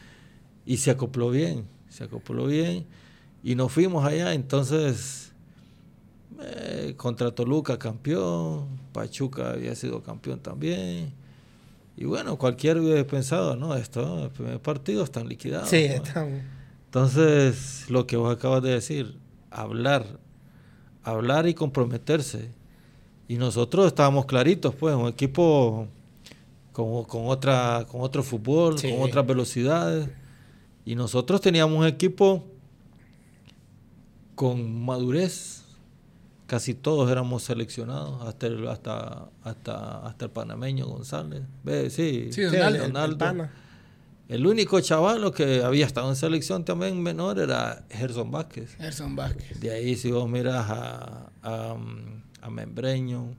Y se acopló bien, se acopló bien. Y nos fuimos allá, entonces, eh, contra Toluca campeón, Pachuca había sido campeón también. Y bueno, cualquiera hubiera pensado, no, esto, el primer partido están liquidados. Sí, están. Entonces, lo que vos acabas de decir, hablar, hablar y comprometerse y nosotros estábamos claritos, pues, un equipo con, con otra, con otro fútbol, con otras velocidades. Y nosotros teníamos un equipo con madurez. Casi todos éramos seleccionados, hasta el, hasta, hasta, hasta el panameño González. ¿Ve? Sí, sí, Donaldo. El, único chaval que había estado en selección también menor era Gerson Vázquez. Gerson Vázquez. De ahí, si vos miras a, a a Membreño,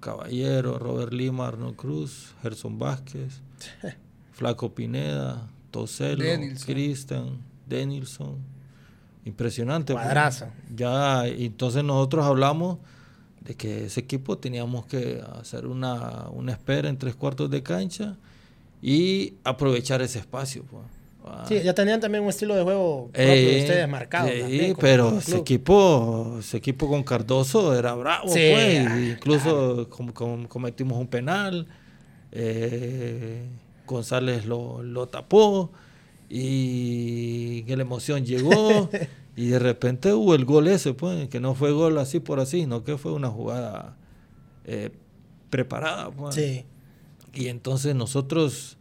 Caballero, Robert Lima, Arnold Cruz, Gerson Vázquez, Flaco Pineda, Toselo, Cristian, Denilson. Impresionante. Pues. Cuadrazo. Ya, entonces nosotros hablamos de que ese equipo teníamos que hacer una, espera en tres cuartos de cancha y aprovechar ese espacio. Pues. Sí, ya tenían también un estilo de juego propio de Eh, ustedes marcado. También, pero ese equipo, ese equipo con Cardoso era bravo, Sí, pues. ah, Incluso com- com- cometimos un penal. eh, González lo, lo tapó y que la emoción llegó y de repente hubo el gol ese, pues, que no fue gol así por así, sino que fue una jugada eh, preparada. Pues. Sí. Y entonces nosotros,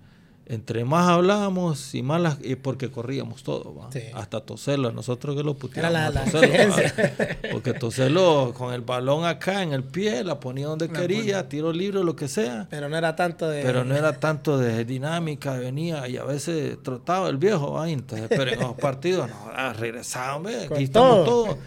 entre más hablábamos y más las, y porque corríamos todo, ¿va? Sí. hasta Toselo, nosotros que lo puteábamos Era la- porque Toselo con el balón acá en el pie, la ponía donde quería, tiro libre, lo que sea, Pero no era tanto de. pero no era tanto de dinámica, venía y a veces trotaba el viejo, ¿va? Entonces, pero en los partidos, no, ah, Con aquí estamos todo. todos,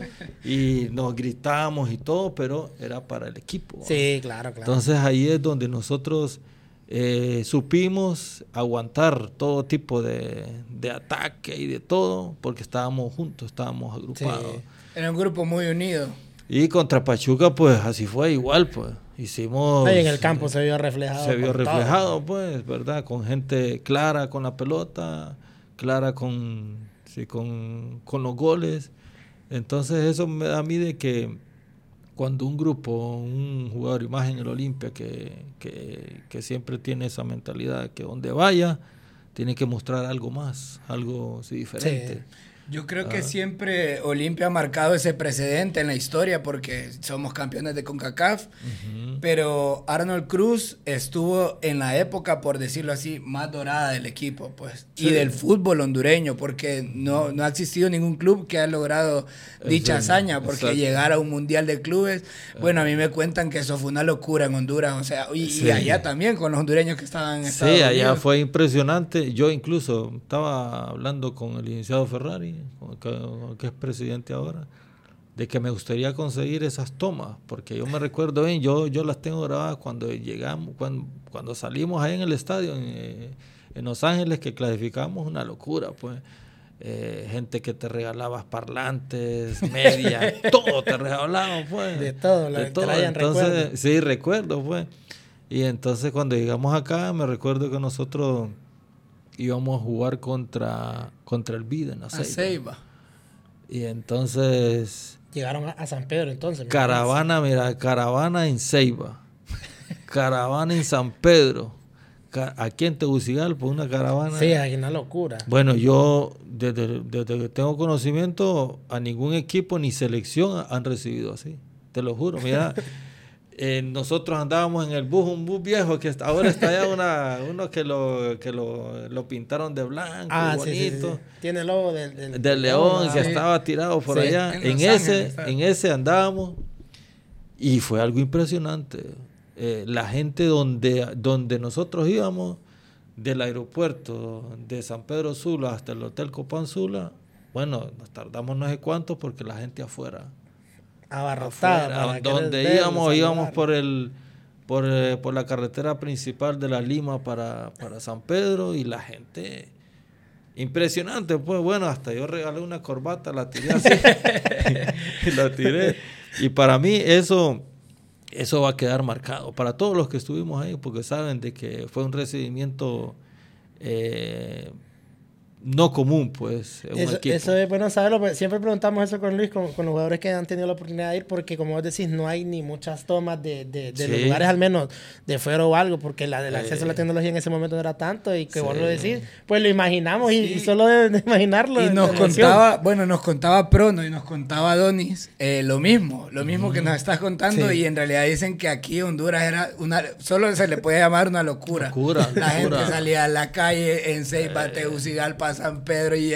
y nos gritábamos y todo, pero era para el equipo. ¿va? Sí, claro, claro. Entonces ahí es donde nosotros eh, supimos aguantar todo tipo de, de ataque y de todo, porque estábamos juntos, estábamos agrupados. Sí. Era un grupo muy unido. Y contra Pachuca, pues así fue igual, pues. Hicimos... Ahí en el campo se vio reflejado. Se vio todo. reflejado, pues, ¿verdad? Con gente clara con la pelota, clara con, sí, con, con los goles. Entonces eso me da a mí de que cuando un grupo, un jugador y más en el Olimpia que, que, que siempre tiene esa mentalidad que donde vaya tiene que mostrar algo más, algo sí, diferente. Yo creo que siempre Olimpia ha marcado ese precedente en la historia porque somos campeones de CONCACAF, pero Arnold Cruz estuvo en la época, por decirlo así, más dorada del equipo, pues, y del fútbol hondureño, porque no, no ha existido ningún club que ha logrado dicha Exacto, hazaña, porque exacto. llegar a un mundial de clubes, bueno, a mí me cuentan que eso fue una locura en Honduras, o sea, y, y Sí. allá también con los hondureños que estaban en Sí, Estados allá Unidos. fue impresionante. Yo incluso estaba hablando con el licenciado Ferrari, que, que es presidente ahora, de que me gustaría conseguir esas tomas, porque yo me recuerdo bien, yo, yo las tengo grabadas cuando llegamos, cuando, cuando salimos ahí en el estadio, en, eh, en Los Ángeles, que clasificamos una locura, pues. Eh, gente que te regalaba parlantes, media, todo te regalaban, pues. De todo, lo De todo. Entonces, recuerdos. sí, recuerdo, pues. Y entonces cuando llegamos acá, me recuerdo que nosotros íbamos a jugar contra, contra el Vida en A Aceiba. Ceiba. Y entonces, Llegaron a, a San Pedro entonces. caravana, mira, caravana en Ceiba, caravana en San Pedro, ca- aquí en Tegucigalpa, una caravana. Sí, hay una locura. Bueno, yo desde, desde que tengo conocimiento, a ningún equipo ni selección han recibido así. Te lo juro. Mira, eh, nosotros andábamos en el bus, un bus viejo que ahora está una, uno que lo, que lo, lo pintaron de blanco, Ah, sí, sí, sí, bonito. sí. Tiene el logo del, del, Del león ah, que estaba tirado por allá. en ese, Ángeles, en ese andábamos y fue algo impresionante. Eh, la gente donde, donde nosotros íbamos, del aeropuerto de San Pedro Sula hasta el Hotel Copán Sula, bueno, nos tardamos no sé cuánto porque la gente afuera. Abarrotada. afuera, para donde íbamos, íbamos por el por, eh, por la carretera principal de la Lima para, para San Pedro y la gente impresionante pues bueno hasta yo regalé una corbata la tiré así y la tiré y para mí eso eso va a quedar marcado para todos los que estuvimos ahí porque saben de que fue un recibimiento eh, no común pues un Eso, equipo. eso es bueno saberlo. porque Siempre preguntamos eso con Luis, con, con los jugadores que han tenido la oportunidad de ir, porque como vos decís, no hay ni muchas tomas de, de, de los Sí. lugares, al menos de fuera o algo, porque la, el acceso a la Eh. tecnología en ese momento no era tanto y que vos Sí. lo decís, pues lo imaginamos y, Sí. y solo de, de imaginarlo. Y nos emoción. contaba, bueno, nos contaba Prono y nos contaba Donis eh, lo mismo, lo mismo que nos estás contando Sí. y en realidad dicen que aquí Honduras era una, solo se le puede llamar una locura. Locura, La gente locura. salía a la calle en Ceiba, Tegucigalpa, San Pedro y,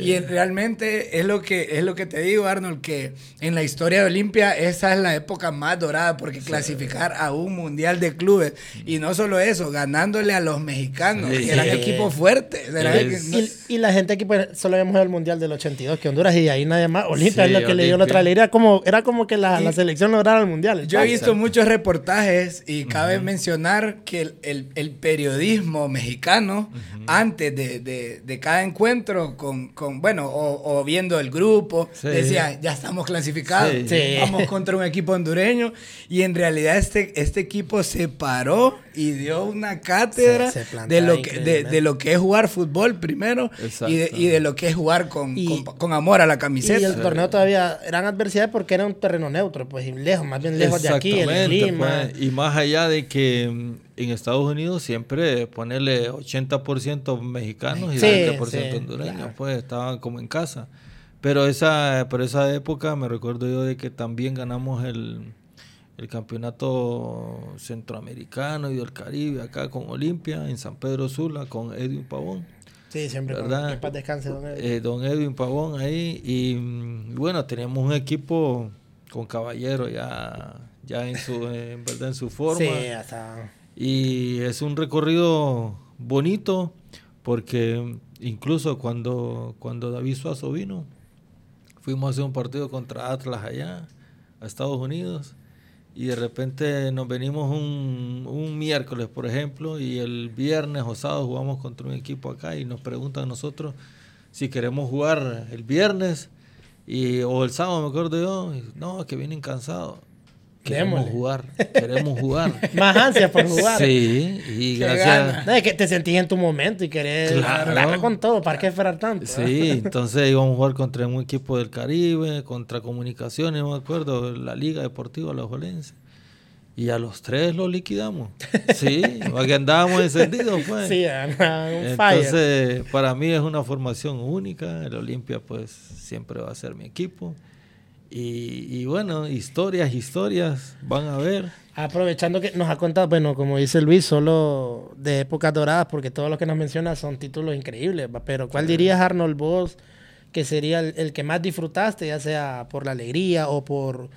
y en- realmente es lo que es lo que te digo Arnold que en la historia de Olimpia esa es la época más dorada porque clasificar a un mundial de clubes y no solo eso, ganándole a los mexicanos, Sí. que eran equipos fuertes, eran Y, y la gente aquí, pues, solo habíamos ido al Mundial del 82, que Honduras y ahí nadie más. Olimpia Sí, es lo que le dio la otra ley. Era como, era como que la, selección lograra el Mundial. Yo he visto muchos reportajes y cabe mencionar que el, el- el periodismo mexicano, antes de, de- de cada cada encuentro con, con bueno, o, viendo el grupo, decía, ya estamos clasificados, vamos contra un equipo hondureño y en realidad este, este equipo se paró y dio una cátedra de, lo que, de, lo que es jugar fútbol primero y de, y de, lo que es jugar con, con, amor a la camiseta. Y el torneo todavía eran adversidades porque era un terreno neutro, pues lejos, más bien lejos de aquí, el clima. Pues, y más allá de que en Estados Unidos siempre ponerle 80% mexicanos y 20% hondureños, pues estaban como en casa. Pero esa, por esa época me recuerdo yo de que también ganamos el, el campeonato centroamericano y del Caribe acá con Olimpia en San Pedro Sula con Edwin Pavón. Sí, siempre ¿verdad? Con, descanse, don Edwin. Eh, don Edwin Pavón ahí. Y mm, bueno, teníamos un equipo con caballero ya, ya en su, en verdad en su forma. Sí, hasta... Y es un recorrido bonito porque incluso cuando, cuando David Suazo vino, fuimos a hacer un partido contra Atlas allá, a Estados Unidos y de repente nos venimos un, un, miércoles, por ejemplo, y el viernes o sábado jugamos contra un equipo acá y nos preguntan a nosotros si queremos jugar el viernes y, o el sábado, me acuerdo yo, no, que vienen cansados. Queremos jugar, queremos jugar. Más ansias por jugar. Sí, y gracias. No, es que te sentís en tu momento y querés claro. con todo, ¿para qué esperar tanto? Sí, entonces íbamos a jugar contra un equipo del Caribe, contra Comunicaciones, no me acuerdo, la Liga Deportiva Los Jolenses. Y a los tres los liquidamos. Sí, porque andábamos encendidos, pues. Sí, un Entonces, para mí es una formación única. El Olimpia, pues, siempre va a ser mi equipo. Y, bueno, historias, historias, van a ver. Aprovechando que nos ha contado, bueno, como dice Luis, solo de épocas doradas, porque todos los que nos menciona son títulos increíbles. Pero ¿cuál dirías, Arnold, vos, que sería el, que más disfrutaste, ya sea por la alegría o por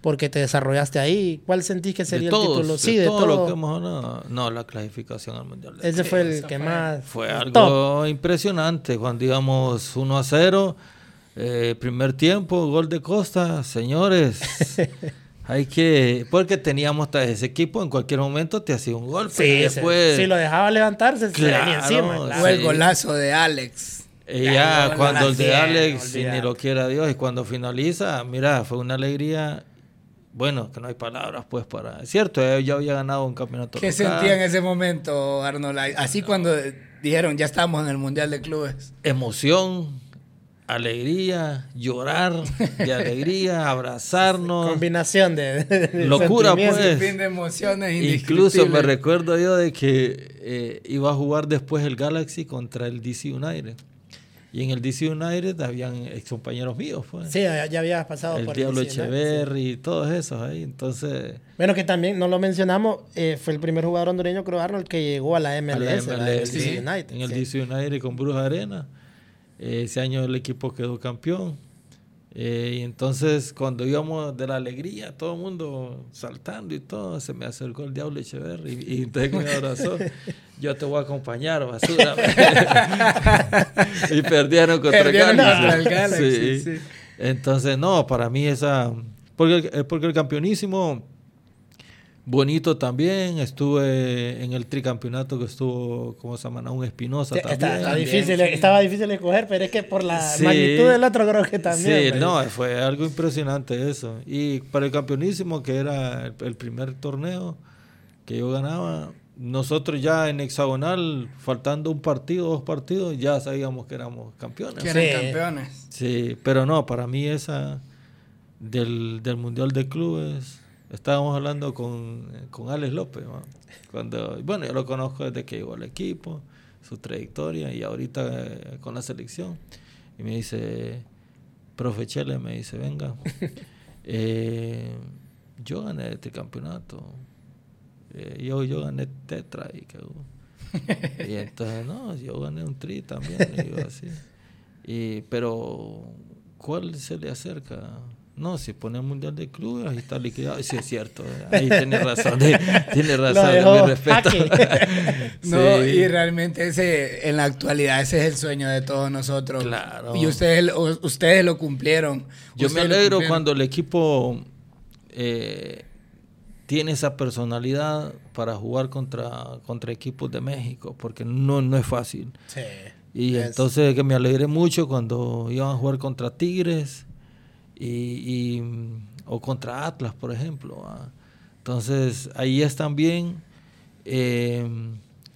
porque te desarrollaste ahí? ¿Cuál sentís que sería el título? Sí, de, todo, lo que hemos No, la clasificación al Mundial. Ese fue el que más... Fue algo impresionante, cuando íbamos 1 a 0 eh, primer tiempo, gol de Costa, señores. hay que. Porque teníamos ese equipo, en cualquier momento te hacía un gol. Sí, después, si lo dejaba levantarse, se venía encima. Fue el golazo de Alex. Y ya, cuando el de Alex, ni lo quiera Dios, y cuando finaliza, mira, fue una alegría. Bueno, que no hay palabras, pues, para. Es cierto, eh, ya había ganado un campeonato. ¿Qué sentía en ese momento, Arnold? Así cuando dijeron, ya estamos en el Mundial de Clubes. Emoción alegría, llorar de alegría, abrazarnos. Combinación de, locura, pues. de emociones Incluso me recuerdo yo de que eh, iba a jugar después el Galaxy contra el DC United. Y en el DC United habían ex compañeros míos, pues. Sí, ya, habías pasado el por Diablo el Echeverry y todos esos ahí. Entonces. Bueno, que también no lo mencionamos, eh, fue el primer jugador hondureño, creo, Arnold, que llegó a la MLS, En el DC United con Bruce Arena ese año el equipo quedó campeón. Eh, y entonces cuando íbamos de la alegría, todo el mundo saltando y todo, se me acercó el diablo Echeverry y, y entonces me abrazó. Yo te voy a acompañar, basura. y perdieron contra el Galaxy. Entonces, no, para mí esa... Porque, eh, porque el campeonísimo Bonito también, estuve en el tricampeonato que estuvo, como se llama? Un Espinosa también. difícil, Estaba difícil de escoger, pero es que por la magnitud del otro creo que también. Sí, no, fue algo impresionante eso. Y para el campeonísimo, que era el, primer torneo que yo ganaba, nosotros ya en hexagonal, faltando un partido, dos partidos, ya sabíamos que éramos campeones. Que eran campeones. Sí, pero no, para mí esa del, del Mundial de Clubes estábamos hablando con, con Alex López, cuando, bueno, yo lo conozco desde que llegó al equipo, su trayectoria y ahorita eh, con la selección. Y me dice, profe Chele, me dice, venga, eh, yo gané este campeonato, eh, yo, yo gané tetra y que... y entonces, no, yo gané un tri también, y así. Y, pero, ¿cuál se le acerca? No, si pone el Mundial de Clubes, ahí está liquidado. Sí, es cierto. Ahí tiene razón. tiene razón, mi respeto. no, y realmente ese, en la actualidad ese es el sueño de todos nosotros. Claro. Y ustedes, ustedes lo cumplieron. Yo me alegro cuando el equipo eh, tiene esa personalidad para jugar contra, contra equipos de México, porque no, no es fácil. Sí. Y entonces que me alegré mucho cuando iban a jugar contra Tigres y, o contra Atlas, por ejemplo. Entonces ahí es también, eh,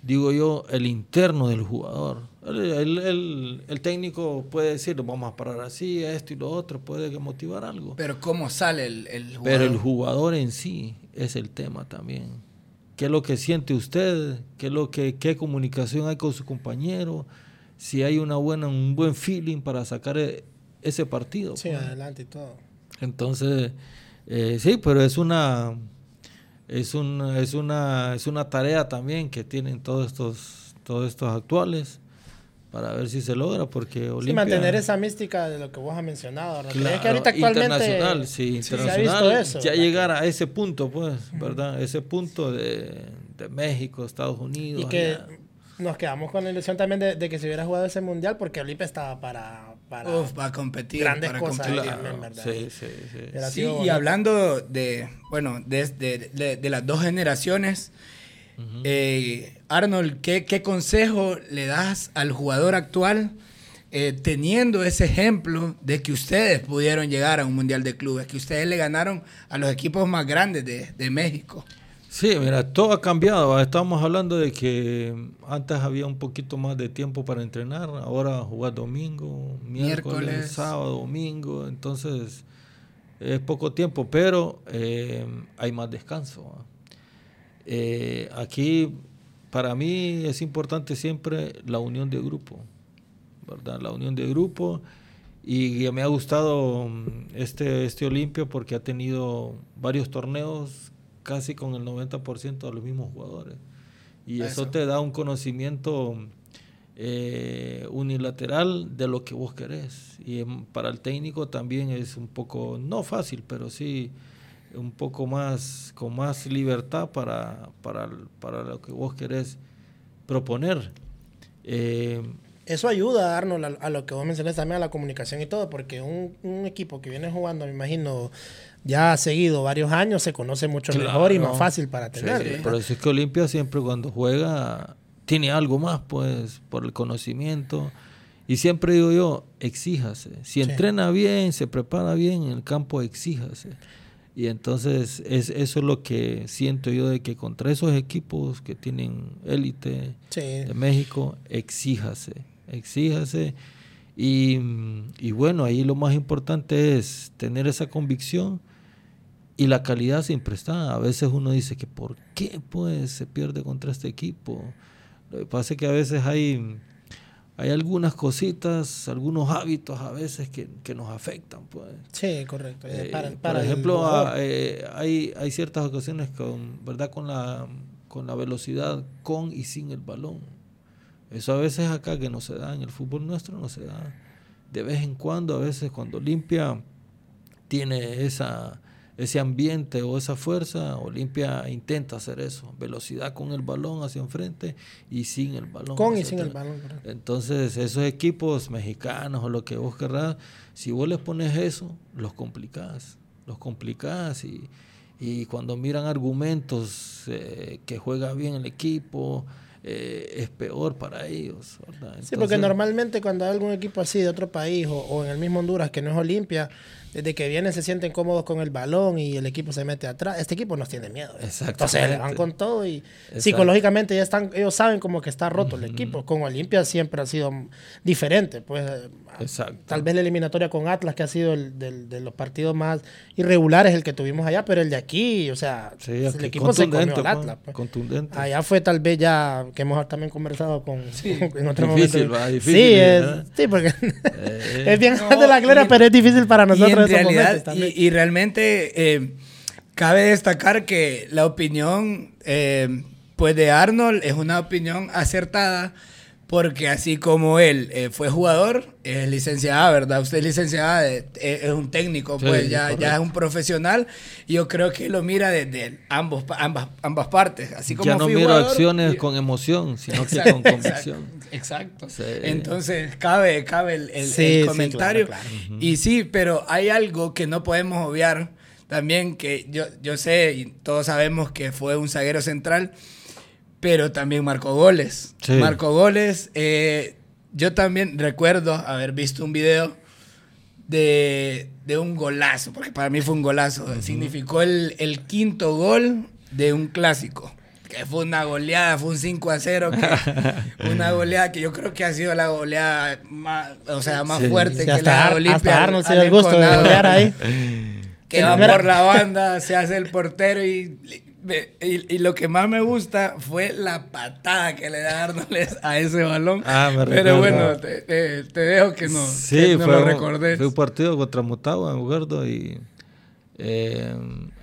digo yo, el interno del jugador. El, el, técnico puede decir, vamos a parar así, esto y lo otro, puede motivar algo. Pero ¿cómo sale el, el jugador? Pero el jugador en sí es el tema también. ¿Qué es lo que siente usted? ¿Qué, es lo que, qué comunicación hay con su compañero? Si hay una buena, un buen feeling para sacar e, ese partido. Sí, pues. adelante y todo. Entonces, eh, sí, pero es una, es, una, es, una, es una tarea también que tienen todos estos, todos estos actuales para ver si se logra, porque Olimpia... Sí, mantener esa mística de lo que vos has mencionado. Claro, que ahorita actualmente... Internacional, sí, internacional, eso, ya llegar a ese punto, pues, ¿verdad? Ese punto de, de México, Estados Unidos. Y que nos quedamos con la ilusión también de, que se hubiera jugado ese mundial, porque Olimpia estaba para... Para, para competir. Grandes para cosas, ¿verdad? Sí, sí, sí. sí y hablando de, bueno, de, de, de las dos generaciones... Eh, Arnold, ¿qué, consejo le das al jugador actual eh, teniendo ese ejemplo de que ustedes pudieron llegar a un Mundial de Clubes, que ustedes le ganaron a los equipos más grandes de, México? Sí, mira, todo ha cambiado. Estamos hablando de que antes había un poquito más de tiempo para entrenar, ahora jugar domingo, miércoles, sábado, domingo, entonces es poco tiempo, pero eh, hay más descanso. Eh, aquí, para mí, es importante siempre la unión de grupo, ¿verdad? La unión de grupo. Y me ha gustado mm, este, este Olimpia porque ha tenido varios torneos casi con el 90% de los mismos jugadores. Y eso, te da un conocimiento eh, unilateral de lo que vos querés. Y para el técnico también es un poco, no fácil, pero sí un poco más, con más libertad para, para, para lo que vos querés proponer. Eh, Eso ayuda, Arnold, a, lo que vos mencionaste también, a la comunicación y todo, porque un, un equipo que viene jugando, me imagino, ya ha seguido varios años, se conoce mucho mejor y más fácil para tener. Pero es que Olimpia siempre cuando juega tiene algo más, pues, por el conocimiento. Y siempre digo yo, exíjase. Si entrena bien, se prepara bien en el campo, exíjase. Y entonces es, eso es lo que siento yo de que contra esos equipos que tienen élite de México, exíjase, exíjase. Y, y, bueno, ahí lo más importante es tener esa convicción y la calidad siempre está. A veces uno dice que ¿por qué pues se pierde contra este equipo? Lo que pasa es que a veces hay hay algunas cositas, algunos hábitos a veces que, nos afectan. Pues. Sí, correcto. Eh, por ejemplo, eh, hay, hay ciertas ocasiones con, ¿verdad? Con, la, con la velocidad con y sin el balón. Eso a veces acá que no se da, en el fútbol nuestro no se da. De vez en cuando, a veces cuando limpia, tiene esa ese ambiente o esa fuerza, Olimpia intenta hacer eso, velocidad con el balón hacia enfrente y sin el balón. Con y sin el balón. Entonces, esos equipos mexicanos o lo que vos querrás, si vos les pones eso, los complicás, los complicás y, y cuando miran argumentos eh, que juega bien el equipo, eh, es peor para ellos. sí, porque normalmente cuando hay algún equipo así de otro país o, o en el mismo Honduras que no es Olimpia, desde que vienen se sienten cómodos con el balón y el equipo se mete atrás. Este equipo nos tiene miedo. Exacto. Entonces van con todo y psicológicamente ya están, ellos saben como que está roto el equipo. Con Olimpia siempre ha sido diferente. Pues Exacto. tal vez la eliminatoria con Atlas, que ha sido el de los partidos más irregulares el que tuvimos allá, pero el de aquí, o sea, el equipo se comió al pues, Atlas. Pues. Contundente. Allá fue tal vez ya, que hemos también conversado con, en otro difícil, Va, difícil, sí, es, sí, porque eh. es bien grande la clara, pero es difícil para nosotros realidad, y, realmente eh, cabe destacar que la opinión eh, pues de Arnold es una opinión acertada porque así como él eh, fue jugador, es licenciada, ¿verdad? Usted es licenciada, es, un técnico, pues ya, ya es un profesional. Yo creo que lo mira desde ambos, ambas, ambas partes. Así como ya no miro acciones con emoción, sino que con convicción. Exacto. Entonces, cabe, cabe el, comentario. Y sí, pero hay algo que no podemos obviar también, que yo, yo sé y todos sabemos que fue un zaguero central pero también marcó goles. Marcó goles. Eh, yo también recuerdo haber visto un video de, de un golazo, porque para mí fue un golazo. Significó el, el quinto gol de un clásico. Que fue una goleada, fue un 5 a 0. Que, una goleada que yo creo que ha sido la goleada más, o sea, más fuerte que la Olimpia. Hasta Arnold se el gusto de golear ahí. Que va por la banda, se hace el portero y y, lo que más me gusta fue la patada que le da Arnold a ese balón. Ah, me Pero bueno, te, dejo que no, sí, fue, lo recordes. Fue un partido contra Motagua, me acuerdo, y eh,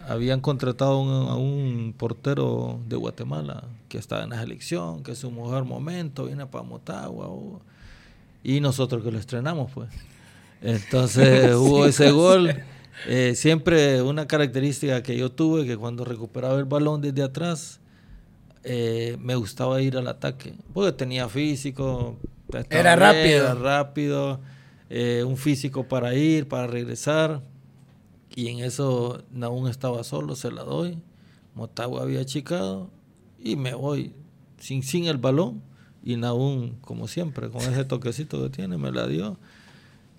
habían contratado a un portero de Guatemala que estaba en la selección, que es su mejor momento, viene para Motagua. y nosotros que lo estrenamos, pues. Entonces hubo ese gol. Eh, siempre una característica que yo tuve, que cuando recuperaba el balón desde atrás, eh, me gustaba ir al ataque, porque tenía físico, era rápido, era rápido eh, un físico para ir, para regresar, y en eso aún estaba solo, se la doy, Motagua había achicado, y me voy. Sin, sin el balón, y Naún, como siempre, con ese toquecito que tiene, me la dio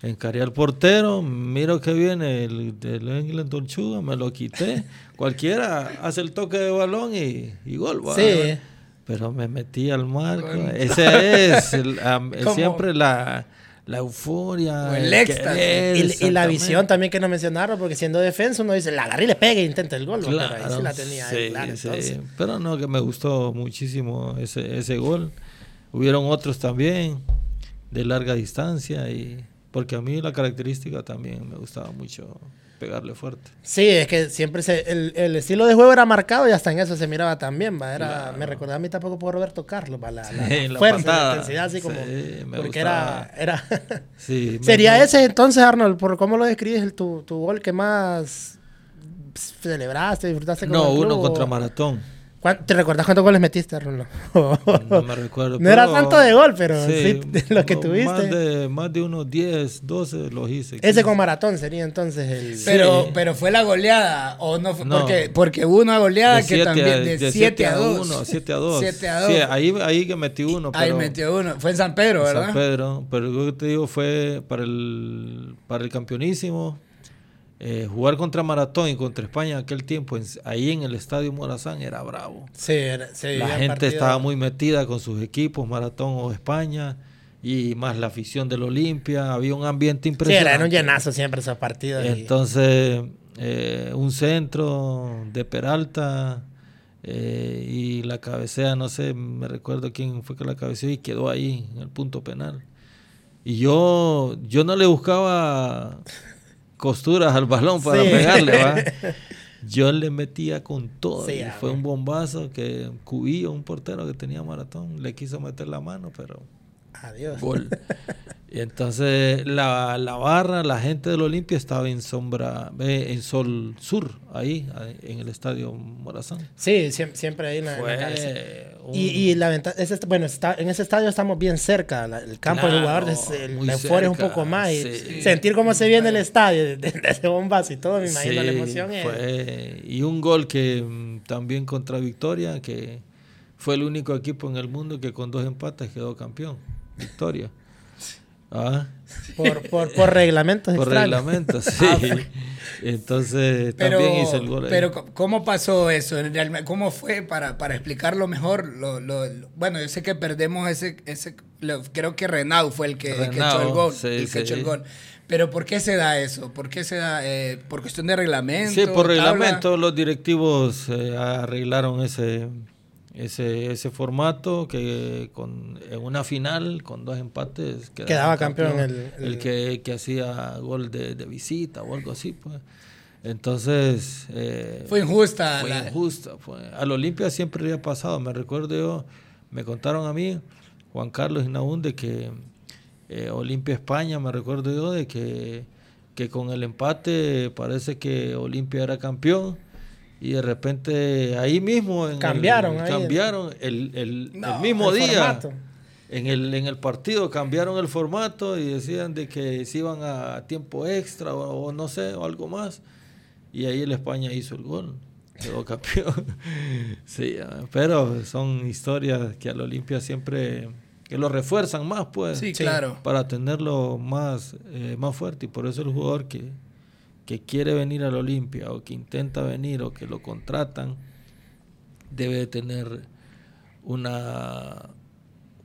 encaré al portero, miro que viene el del England Torchuga, me lo quité. Cualquiera hace el toque de balón y, y gol. Sí. Pero me metí al marco. Ese es siempre la, la euforia. el éxtasis. Y, la visión también que nos mencionaron, porque siendo defensa uno dice, la agarré y le pegue e intenta el gol. Claro, pero ahí la tenía sí, Pero no, que me gustó muchísimo ese, ese gol. Hubieron otros también de larga distancia y porque a mí la característica también me gustaba mucho pegarle fuerte. Sí, es que siempre se, el, estilo de juego era marcado y hasta en eso se miraba también, ¿va? Era, Me recordaba a mí tampoco por Roberto Carlos, ¿va? La, fuerza, la intensidad, así como... porque era... era Sería ese entonces, Arnold, por cómo lo describes, el, tu, tu gol que más celebraste, disfrutaste con No, uno contra Maratón. ¿Te recuerdas cuántos goles metiste, Rulo? no me recuerdo. no era tanto de gol, pero sí, lo que tuviste. Más de, más de unos 10, 12 los hice. Ese con maratón sería entonces el. Pero, pero fue la goleada, ¿o no? Fue? Porque, porque hubo una goleada que también. de 7 a 2. 7 a 2. 7 a 2. Sí, ahí, ahí que metí uno. Pero, ahí metió uno. Fue en San Pedro, ¿verdad? San Pedro. Pero lo que te digo fue para el, para el campeonísimo eh, jugar contra Maratón y contra España en aquel tiempo, ahí en el Estadio Morazán, era bravo. Sí, la gente estaba muy metida con sus equipos, Maratón o España, y más la afición del Olimpia. Había un ambiente impresionante. Sí, era un llenazo siempre esos partidos. Entonces, eh, un centro de Peralta eh, y la cabecea, no sé, me recuerdo quién fue que la cabeceó y quedó ahí en el punto penal. Y yo, yo no le buscaba costuras al balón para pegarle, ¿va? Yo le metía con todo. y fue un bombazo que Cubillo, un portero que tenía maratón, le quiso meter la mano, pero Adiós. Y entonces la, la, barra, la gente del Olimpia estaba en sombra, en sol sur, ahí, en el estadio Morazán. Sí, siempre, ahí en la, y, y, la ventaja, es, bueno, está, en ese estadio estamos bien cerca, el campo del jugador, la euforia es un poco más. Y sentir cómo se viene el estadio, desde ese bombazo y todo, me imagino la emoción. Fue, y un gol que mm, también contra Victoria, que fue el único equipo en el mundo que con dos empates quedó campeón. Victoria. Ah. Por, por, por reglamentos. Por reglamentos, sí. Ah, Entonces también hice el gol. Pero ¿cómo pasó eso? ¿Cómo fue para, para explicarlo mejor? Lo, bueno, yo sé que perdemos ese, ese creo que Renau fue el que, echó el gol. el que echó el gol. Pero ¿por qué se da eso? ¿Por qué se da? Eh, ¿Por cuestión de reglamento? Sí, por reglamento los directivos eh, arreglaron ese, ese, ese formato que con, en una final con dos empates quedaba, campeón, el, el, que, que, hacía gol de, de, visita o algo así pues. Entonces eh, fue injusta fue injusta al Olimpia siempre había pasado. Me recuerdo yo me contaron a mí Juan Carlos y Naún de que eh, Olimpia España me recuerdo yo de que que con el empate parece que Olimpia era campeón y de repente ahí mismo cambiaron el, cambiaron el, el, mismo día en el en el partido cambiaron el formato y decían de que se iban a tiempo extra o, no sé o algo más y ahí el España hizo el gol quedó campeón sí pero son historias que al Olimpia siempre que lo refuerzan más, pues. Sí, claro. Para tenerlo más, eh, más fuerte. Y por eso el jugador que, que quiere venir a la Olimpia o que intenta venir o que lo contratan, debe tener una,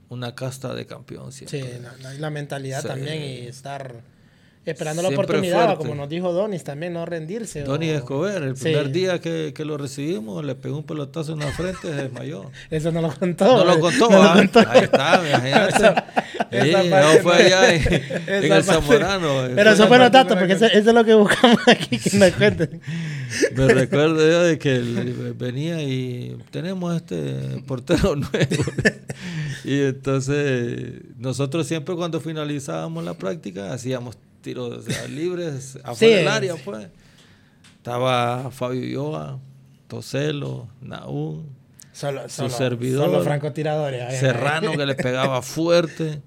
una casta de campeón. Siempre. Sí, la, la mentalidad también y estar esperando la oportunidad, como nos dijo Donis también, no rendirse. Donis Escobar, el primer día que, que, lo recibimos, le pegó un pelotazo en la frente y se desmayó. Eso no lo contó. No lo contó, no lo contó. ahí está, imagínate. Sí, no fue allá en, en el Zamorano. Pero eso fue los datos, porque eso, eso, es lo que buscamos aquí, que nos cuenten. Me recuerdo yo de que venía y tenemos este portero nuevo. y entonces nosotros siempre cuando finalizábamos la práctica hacíamos tiros libres afuera del área, pues. Estaba Fabio Yoa, Toselo, Naúm, solo, su solo, servidor, solo francotiradores. Serrano que le pegaba fuerte.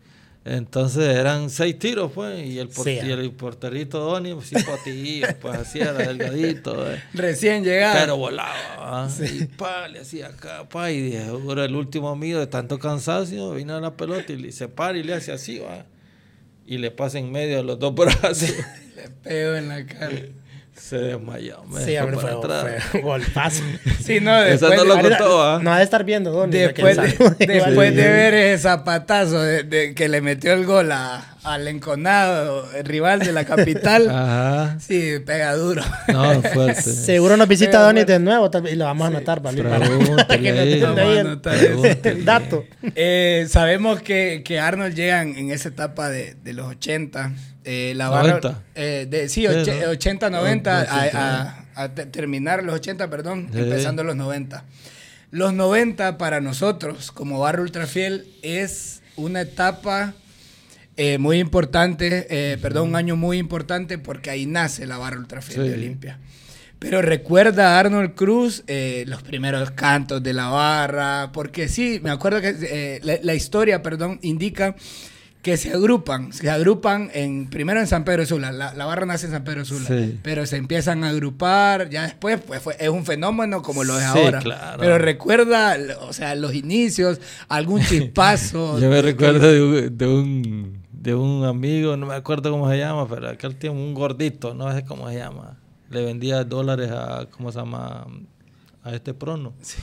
Entonces eran seis tiros, pues, y el, por, y el porterito Donny, pues, sí, potillo, pues, así era delgadito. Eh. Recién llegado. Pero volaba, y pa, le hacía acá, pa, y dije, el último mío de tanto cansancio, vino a la pelota y se para y le hace así, va y le pasa en medio de los dos brazos. le pego en la cara. Se desmayó. Me sí, hombre, fue, fue golpazo. Sí, no, después, Esa no lo contó, ¿ah? No ha de estar viendo, Donny. Después, de, después de ver ese zapatazo de, de, que le metió el gol a, al enconado, el rival de la capital. Ajá. Sí, pega duro. No, fuerte. Seguro nos visita Donny de nuevo y lo vamos a anotar, ¿vale? Para que nos ahí el dato. Eh, sabemos que, que Arnold llega en esa etapa de, de los 80 eh, la 90. Eh, de, sí, 80, 90, a, a, terminar los 80, perdón, empezando los 90. Los 90 para nosotros, como barrio ultrafiel, es una etapa eh, muy importante, eh, perdón, un año muy importante porque ahí nace la barra ultrafiel de Olimpia. Pero recuerda a Arnold Cruz eh, los primeros cantos de la barra, porque sí, me acuerdo que eh, la, la, historia, perdón, indica que se agrupan, se agrupan en primero en San Pedro Sula, la, la barra nace en San Pedro Sula, sí. pero se empiezan a agrupar, ya después pues fue, es un fenómeno como lo es sí, ahora. Claro. Pero recuerda, o sea, los inicios, algún chispazo. Yo me recuerdo de un, de un, de un amigo, no me acuerdo cómo se llama, pero aquel tiene un gordito, no sé cómo se llama. Le vendía dólares a, ¿cómo se llama? A este prono. Sí.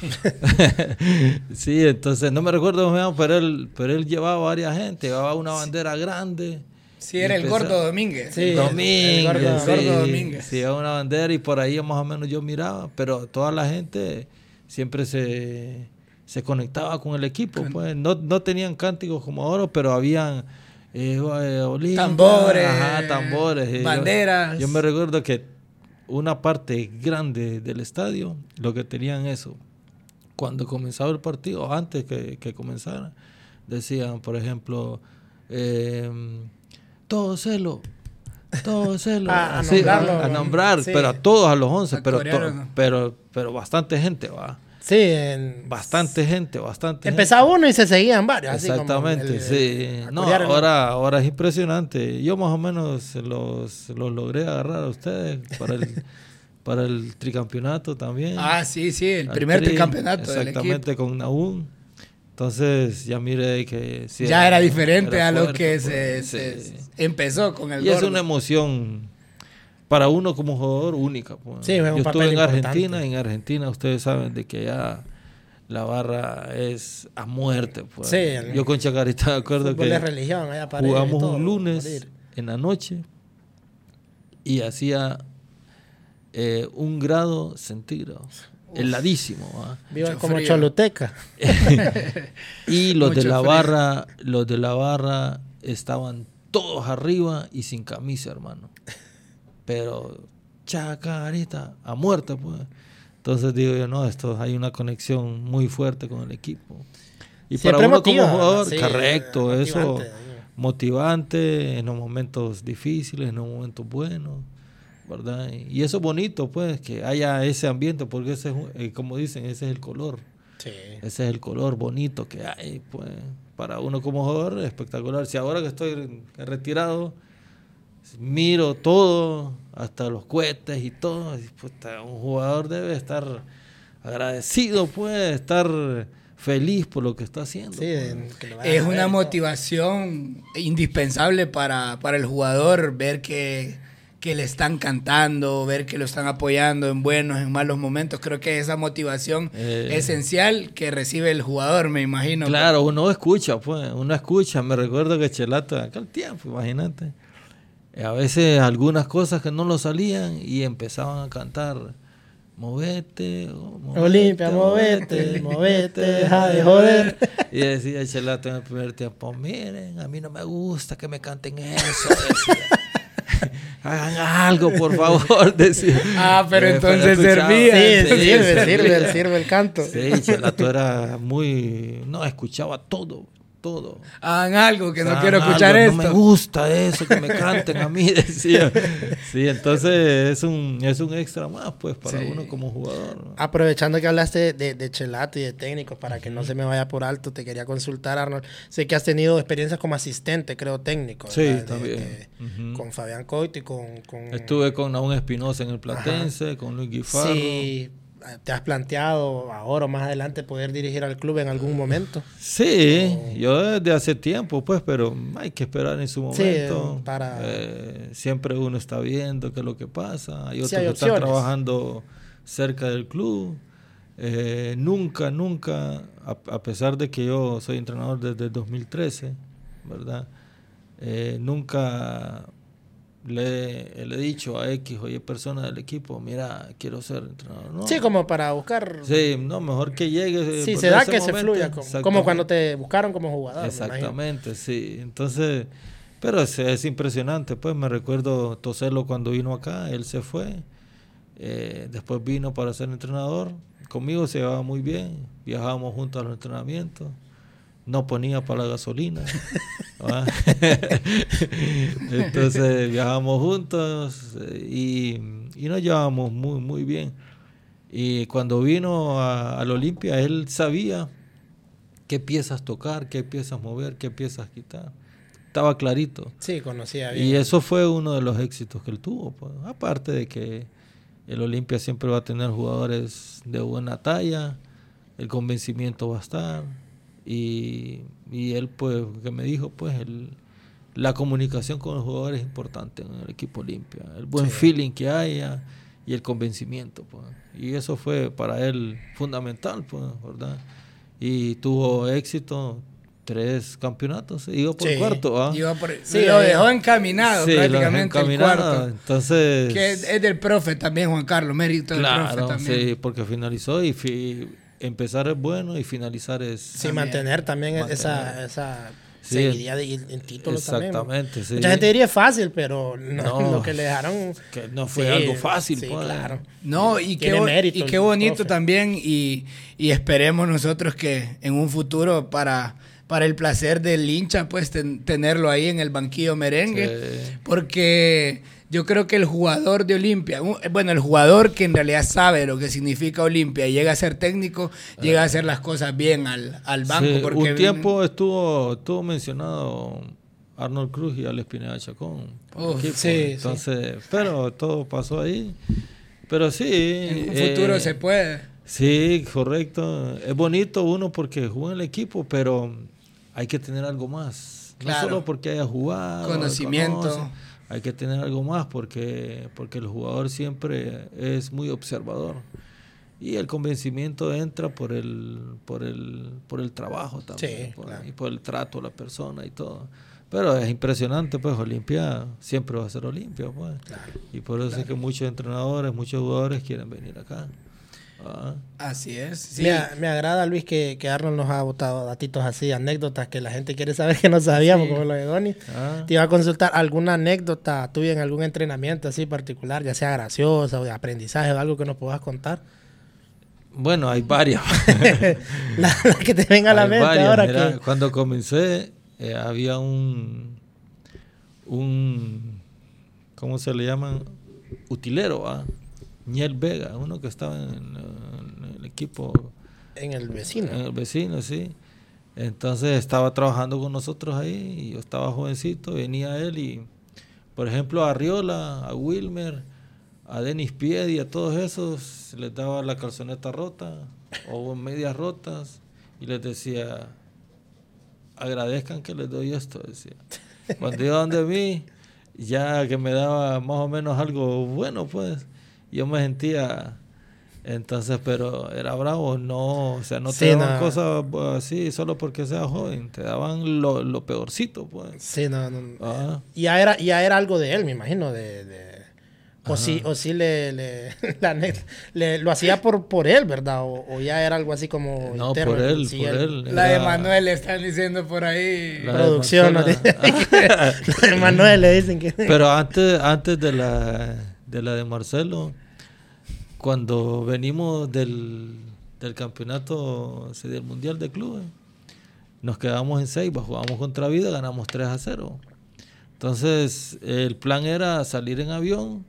sí, entonces no me recuerdo cómo se llama, pero él, pero él llevaba varias gente, llevaba una bandera sí. grande. Sí, era el Gordo Domínguez. Sí, Domínguez. El gordo, sí, gordo Domínguez. Sí, llevaba una bandera y por ahí más o menos yo miraba, pero toda la gente siempre se, se conectaba con el equipo. Pues no, no tenían cánticos como ahora, pero habían eh, Olimpia, tambores, ajá, tambores, banderas. Yo, yo me recuerdo que una parte grande del estadio lo que tenían eso. Cuando comenzaba el partido, antes que, que comenzara, decían, por ejemplo, eh, todo celo, todo celo. a, así, nombrarlo, a, nombrar, sí. pero a todos, a los 11, A pero, pero, pero bastante gente, va. Sí, en- Bastante gente, bastante empezaba uno y se seguían varios. así como Exactamente, el- sí. No, ahora, ahora es impresionante. Yo más o menos los, los logré agarrar a ustedes para el, para el tricampeonato también. Ah, sí, sí, el primer tri, tricampeonato Exactamente, con Naúm. Entonces ya mire que... sí ya era diferente era a lo fuerte, que pues, se, sí. empezó con el Y es una emoción para uno como jugador única. pues. Sí, es un Yo estuve en importante. Argentina, en Argentina ustedes saben de que ya la barra es a muerte. Pues. Sí, el- Yo con Chacarita me acuerdo que de religión, jugamos todo, un lunes en la noche y hacía eh, un grado centígrado, heladísimo. ¿va? Viva Mucho como frío. Choluteca. Y los de la frío. barra, los de la barra estaban todos arriba y sin camisa, hermano. Pero chacarita, a muerte, pues. Entonces digo yo, no, esto hay una conexión muy fuerte con el equipo. Y Siempre para uno motiva, como jugador, sí, correcto, eso motivante. motivante en los momentos difíciles, en los momentos buenos, ¿verdad? Y eso es bonito, pues, que haya ese ambiente, porque ese es, eh, como dicen, ese es el color. Sí. Ese es el color bonito que hay, pues, para uno como jugador, espectacular. Si ahora que estoy retirado, miro todo, hasta los cohetes y todo, y, puta, un jugador debe estar agradecido, pues, estar feliz por lo que está haciendo. Sí, pues. que lo vayan Es una motivación indispensable para, para el jugador ver que, que le están cantando, ver que lo están apoyando en buenos, en malos momentos. Creo que esa motivación Eh. esencial que recibe el jugador, me imagino. Claro, uno escucha, pues, uno escucha. Me recuerdo que Chelato aquel tiempo, imagínate. Eh, A veces algunas cosas que no lo salían y empezaban a cantar. Movete, oh, movete, Olimpia, movete, movete, deja de joder. Y decía Chelato en el primer tiempo, miren, a mí no me gusta que me canten eso. decía. Hagan algo, por favor, decía. Ah, pero Eh, entonces servía. Sí, Sí, sirve, sirve, sirve el canto. Sí, Chelato era muy... No, escuchaba todo, todo. Hagan algo, que no quiero algo, escuchar No esto. me gusta eso, que me canten a mí, decía. Sí, entonces es un, es un extra más, pues, para Sí. uno como jugador. ¿no? Aprovechando que hablaste de, de Chelato y de técnicos, para que no se me vaya por alto, te quería consultar, Arnold. Sé que has tenido experiencias como asistente, creo, técnico. Sí, ¿verdad? De- también. de-. Con Fabián Coito y con... con Estuve con Naún Espinosa en el Platense, con Luis Guifarro. Sí, ¿te has planteado ahora o más adelante poder dirigir al club en algún momento? Sí, yo desde hace tiempo, pues, pero hay que esperar en su Sí, momento. para- Eh, siempre uno está viendo qué es lo que pasa. Hay otros Sí, hay que están trabajando cerca del club. Eh, nunca, nunca, a, a pesar de que yo soy entrenador desde el 2013, ¿verdad? Eh, nunca le, le he dicho a X o Y persona del equipo, mira, quiero ser entrenador. No. Sí, como para buscar... Sí, no, mejor que llegue. eh, Sí, por se da que se fluya, como, cuando te buscaron como jugador. Exactamente, sí. Entonces, pero es, es impresionante, pues me recuerdo Toselo cuando vino acá, él se fue, eh, después vino para ser entrenador, conmigo se llevaba muy bien, viajábamos juntos a los entrenamientos, no ponía para la gasolina. ¿va? Entonces viajábamos juntos eh, y, y nos llevábamos muy, muy bien. Y cuando vino a, al Olimpia, él sabía qué piezas tocar, qué piezas mover, qué piezas quitar. Estaba clarito. Sí, conocía bien. Y eso fue uno de los éxitos que él tuvo. pues. Aparte de que el Olimpia siempre va a tener jugadores de buena talla, el convencimiento va a estar. Y, y él, pues, que me dijo, pues, el- la comunicación con los jugadores es importante en el equipo Olimpia. El buen Sí. feeling que haya y el convencimiento. Pues. Y eso fue para él fundamental, pues, ¿verdad? Y tuvo éxito, tres campeonatos, iba por Sí. cuarto. ¿ah? Iba por- Sí, lo dejó encaminado Sí, prácticamente el encaminado, cuarto. Entonces, Que es, es del profe también, Juan Carlos, mérito del claro, profe también. sí, porque finalizó y fi- empezar es bueno y finalizar es... Sí, También. mantener también esa, Mantener. esa Sí, seguidilla de, en títulos también. Exactamente, sí. Mucha gente diría fácil, pero no, No, lo que le dejaron... que no fue Sí, algo fácil, Sí, pues. claro. No, y qué, mérito y qué bonito profe. también y, y esperemos nosotros que en un futuro para, para el placer del hincha, pues ten- tenerlo ahí en el banquillo merengue, Sí. porque yo creo que el jugador de Olimpia, bueno, el jugador que en realidad sabe lo que significa Olimpia y llega a ser técnico, llega a hacer las cosas bien al, al banco. Sí, porque un tiempo estuvo, estuvo mencionado Arnold Cruz y Alex Pineda Chacón. sí, sí. Entonces, pero todo pasó ahí. Pero sí. en un eh, futuro se puede. Sí, correcto. Es bonito uno porque jugó en el equipo, pero hay que tener algo más. Claro. No solo porque haya jugado. Conocimiento. conoce, hay que tener algo más porque, porque el jugador siempre es muy observador. Y el convencimiento entra por el, por el, por el trabajo también. Sí, por- claro. Y por el trato a la persona y todo. Pero es impresionante, pues Olimpia siempre va a ser Olimpia, pues. y por eso es que muchos entrenadores, muchos jugadores quieren venir acá. Ah. Así es. sí. Me, agrada, Luis, que, que Arnold nos ha botado datitos así, anécdotas que la gente quiere saber que no sabíamos, como lo de Donny. Ah. Te iba a consultar alguna anécdota tuya en algún entrenamiento así particular, ya sea graciosa o de aprendizaje o algo que nos puedas contar. Bueno, hay varias. la, la que te venga a la Hay mente varias. ahora Mira, que... Cuando comencé, eh, había un, un, ¿cómo se le llaman? Utilero, ¿ah? Niel Vega, uno que estaba en, en el equipo, En el vecino. en el vecino, sí. Entonces estaba trabajando con nosotros ahí, y yo estaba jovencito, venía él y, por ejemplo, a Riola, a Wilmer, a Denis Piedi, a todos esos, les daba la calzoneta rota o medias rotas y les decía, agradezcan que les doy esto, decía. Cuando iba donde mí, ya que me daba más o menos algo bueno, pues, yo me sentía entonces, pero era bravo, no, o sea, no te daban cosas así solo porque seas joven, te daban lo, lo peorcito, pues. Sí, no, no. Ah. Ya, era, ya era algo de él, me imagino, de... de... O sí, o sí le, le, le, lo hacía por, por él, ¿verdad? O, ya era algo así como... No, por él, por él. La de Manuel le están diciendo por ahí. La Producción. ¿no? la de Manuel le dicen que... Pero antes, antes de la de la de Marcelo, cuando venimos del, del campeonato del Mundial de Clubes, nos quedamos en Ceiba, jugamos contra Vida, ganamos 3 a 0. Entonces, el plan era salir en avión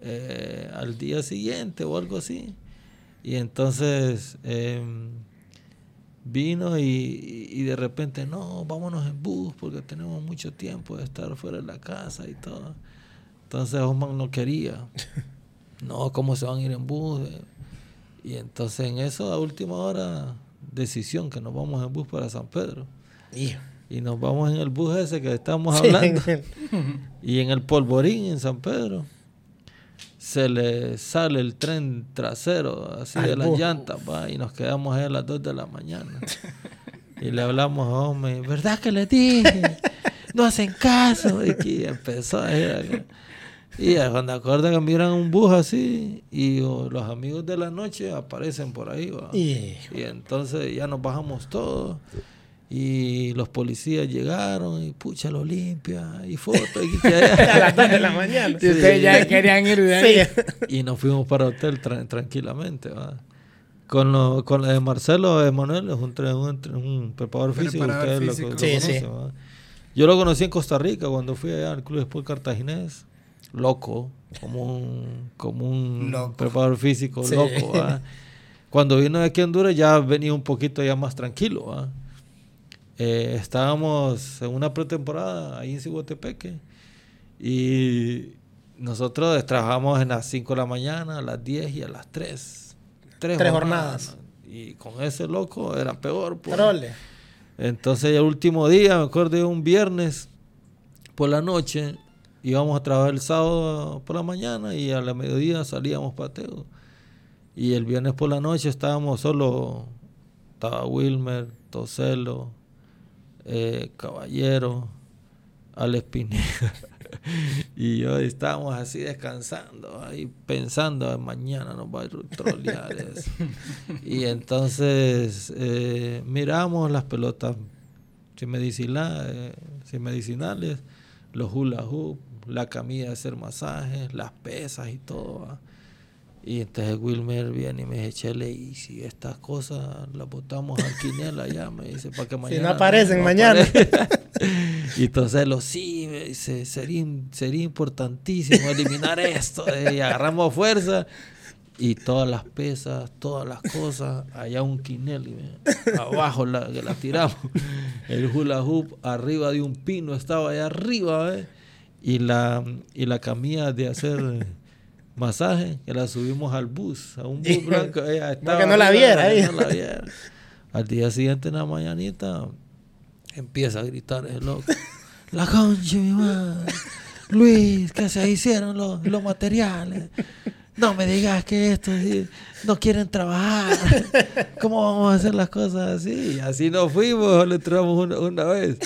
eh, al día siguiente o algo así. Y entonces em, vino y, y, de repente, no, vámonos en bus porque tenemos mucho tiempo de estar fuera de la casa y todo. Entonces Osman no quería. no, ¿cómo se van a ir en bus? Y entonces en eso, a última hora, decisión que nos vamos en bus para San Pedro. Y nos vamos en el bus ese que estamos hablando. y en el polvorín en San Pedro se le sale el tren trasero así de las llantas va, y nos quedamos ahí a las 2 de la mañana. y le hablamos a hombre, ¿verdad que le dije? No hacen caso. Y empezó a ir y cuando acuerda que miran un bus así y los amigos de la noche aparecen por ahí. Y, entonces ya nos bajamos todos y los policías llegaron y pucha lo limpia y fotos. Y a las 2 de la mañana. Y ustedes ya querían ir de ahí. Y nos fuimos para el hotel tranquilamente. Con, lo, con la de Marcelo Emanuel, es un, un, un preparador físico. Yo lo conocí en Costa Rica cuando fui allá al Club Sport Cartaginés loco, como un, como un preparador físico loco. Cuando vino de aquí a Honduras ya venía un poquito ya más tranquilo. Eh, estábamos en una pretemporada ahí en Ciguatepeque y nosotros trabajamos en las 5 de la mañana, a las 10 y a las 3. Tres, jornadas. Y con ese loco era peor. Pues. Entonces el último día, me acuerdo un viernes por la noche, íbamos a trabajar el sábado por la mañana y a la mediodía salíamos pateo. Y el viernes por la noche estábamos solo, estaba Wilmer, Toselo, eh, Caballero, Alex Pineda. y yo estábamos así descansando, ahí pensando, mañana nos va a trolear eso. y entonces eh, miramos las pelotas sin, medicinales, eh, sin medicinales, los hula hoop, la camilla de hacer masajes, las pesas y todo. Y entonces Wilmer viene y me dice, Chele, y si estas cosas las botamos al quinela ya, me dice, para que mañana... Si no aparecen mañana. y entonces lo sí, me dice, sería, sería importantísimo eliminar esto. y agarramos fuerza y todas las pesas, todas las cosas, allá un quinel, abajo la, la tiramos. El hula hoop arriba de un pino estaba allá arriba, ¿eh? Y la, y la camilla de hacer masaje, que la subimos al bus, a un bus blanco. Ella estaba que no la viera, Al día siguiente en la mañanita empieza a gritar el loco. La concha, mi madre. Luis, que se hicieron los, los materiales no me digas que esto no quieren trabajar. ¿Cómo vamos a hacer las cosas así? Así no fuimos, le entramos una, vez.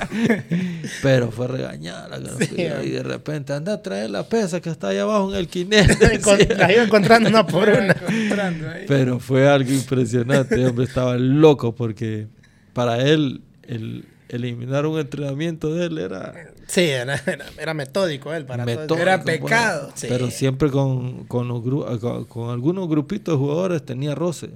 Pero fue regañada y de repente anda a traer la pesa que está ahí abajo en el quinel. la iba encontrando una por una. Pero fue algo impresionante, hombre, estaba loco porque para él el eliminar un entrenamiento de él era Sí, era, era, metódico él para todo. Era pecado. Pero siempre con, con, con, algunos grupitos de jugadores tenía roce.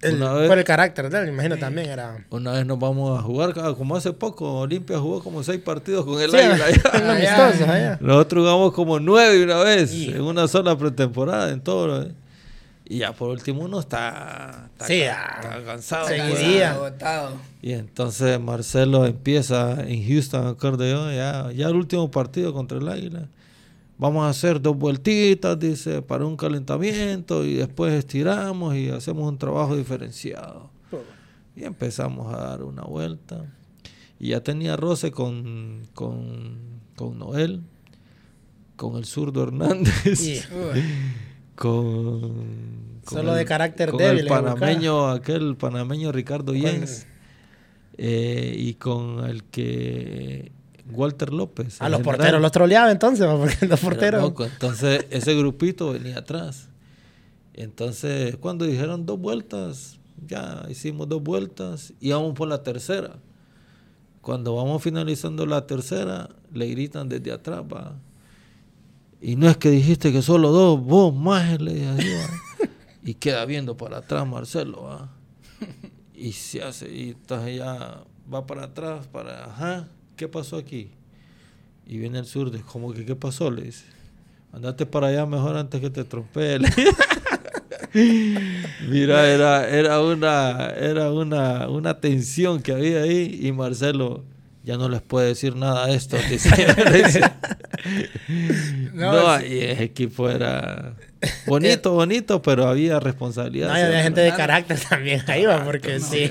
por el carácter de él, me imagino también era. Una vez nos vamos a jugar, como hace poco, Olimpia jugó como seis partidos con el sí, allá. Nosotros jugamos como nueve una vez, en una sola pretemporada, en todo. ¿eh? Y ya por último uno está, está, cansado. Seguiría. Y entonces Marcelo empieza en Houston, acordeón, ya, ya el último partido contra el Águila. Vamos a hacer dos vueltitas, dice, para un calentamiento y después estiramos y hacemos un trabajo diferenciado. Y empezamos a dar una vuelta. Y ya tenía roce con, con, con Noel, con el zurdo Hernández, con, Solo de carácter con débil. El panameño, aquel panameño Ricardo Jens. Eh, y con el que Walter López. A los porteros los troleaba entonces, porque los porteros. Loco. Entonces, ese grupito venía atrás. Entonces, cuando dijeron dos vueltas, ya hicimos dos vueltas y vamos por la tercera. Cuando vamos finalizando la tercera, le gritan desde atrás, va. Y no es que dijiste que solo dos, vos más le dije, Y queda viendo para atrás Marcelo, va. Y se hace, y entonces ya va para atrás, para, ajá, ¿qué pasó aquí? Y viene el sur de, ¿cómo que qué pasó? Le dice, andate para allá mejor antes que te trompee. Mira, era, era una, era una, una tensión que había ahí y Marcelo ya no les puede decir nada a esto. no, no y el equipo era bonito, bonito, pero había responsabilidad. No, había gente de carácter también ahí, va, porque sí.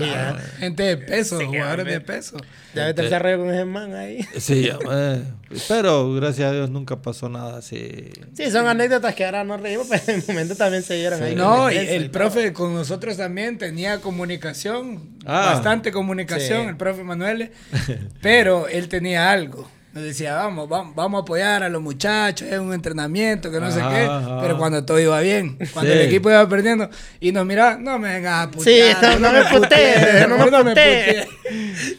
Gente de peso, jugadores de peso. Ya vete el carrero con ese man ahí. Sí, pero gracias a Dios nunca pasó nada así. Sí, son anécdotas que ahora no reímos, pero en el momento también se dieron ahí. No, y el profe con nosotros también tenía comunicación, ah, bastante comunicación, el profe Manuel, pero él tenía algo nos decía, vamos, vamos, vamos a apoyar a los muchachos, es un entrenamiento, que no sé qué. Pero cuando todo iba bien, cuando el equipo iba perdiendo, y nos miraba, no me vengas a putear. Sí, no, me putees, no, me putees.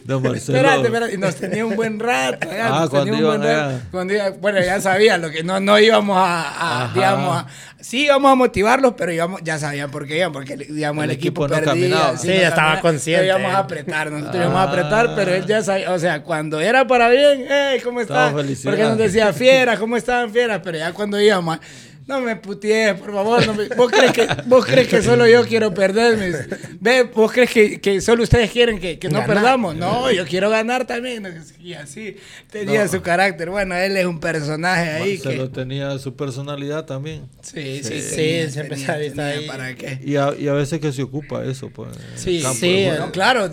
No. Espérate, espérate. Y nos tenía un buen rato. Ya, ah, cuando, iban cuando iba, bueno, ya sabía lo que no, no íbamos a, a digamos, a, sí íbamos a motivarlos, pero íbamos, ya sabían por qué iban, porque digamos, el, equipo, equipo, perdía. Sí, ya estaba consciente. Íbamos a apretar, nosotros íbamos a apretar, pero él ya sabía, o sea, cuando era para bien, hey, ¿cómo están? Porque nos decía, fiera, ¿cómo estaban fieras? Pero ya cuando íbamos, no me putees, por favor. ¿Vos, crees que, ¿Vos crees que solo yo quiero perderme? ¿Ve? ¿Vos crees que, que solo ustedes quieren que, que no perdamos? No, yo quiero ganar también. Y así tenía su carácter. Bueno, él es un personaje ahí. Se lo tenía su personalidad también. Sí, sí, sí. siempre se ha visto ahí. ¿Para qué? Y a, y a veces que se ocupa eso. Pues, sí, sí. claro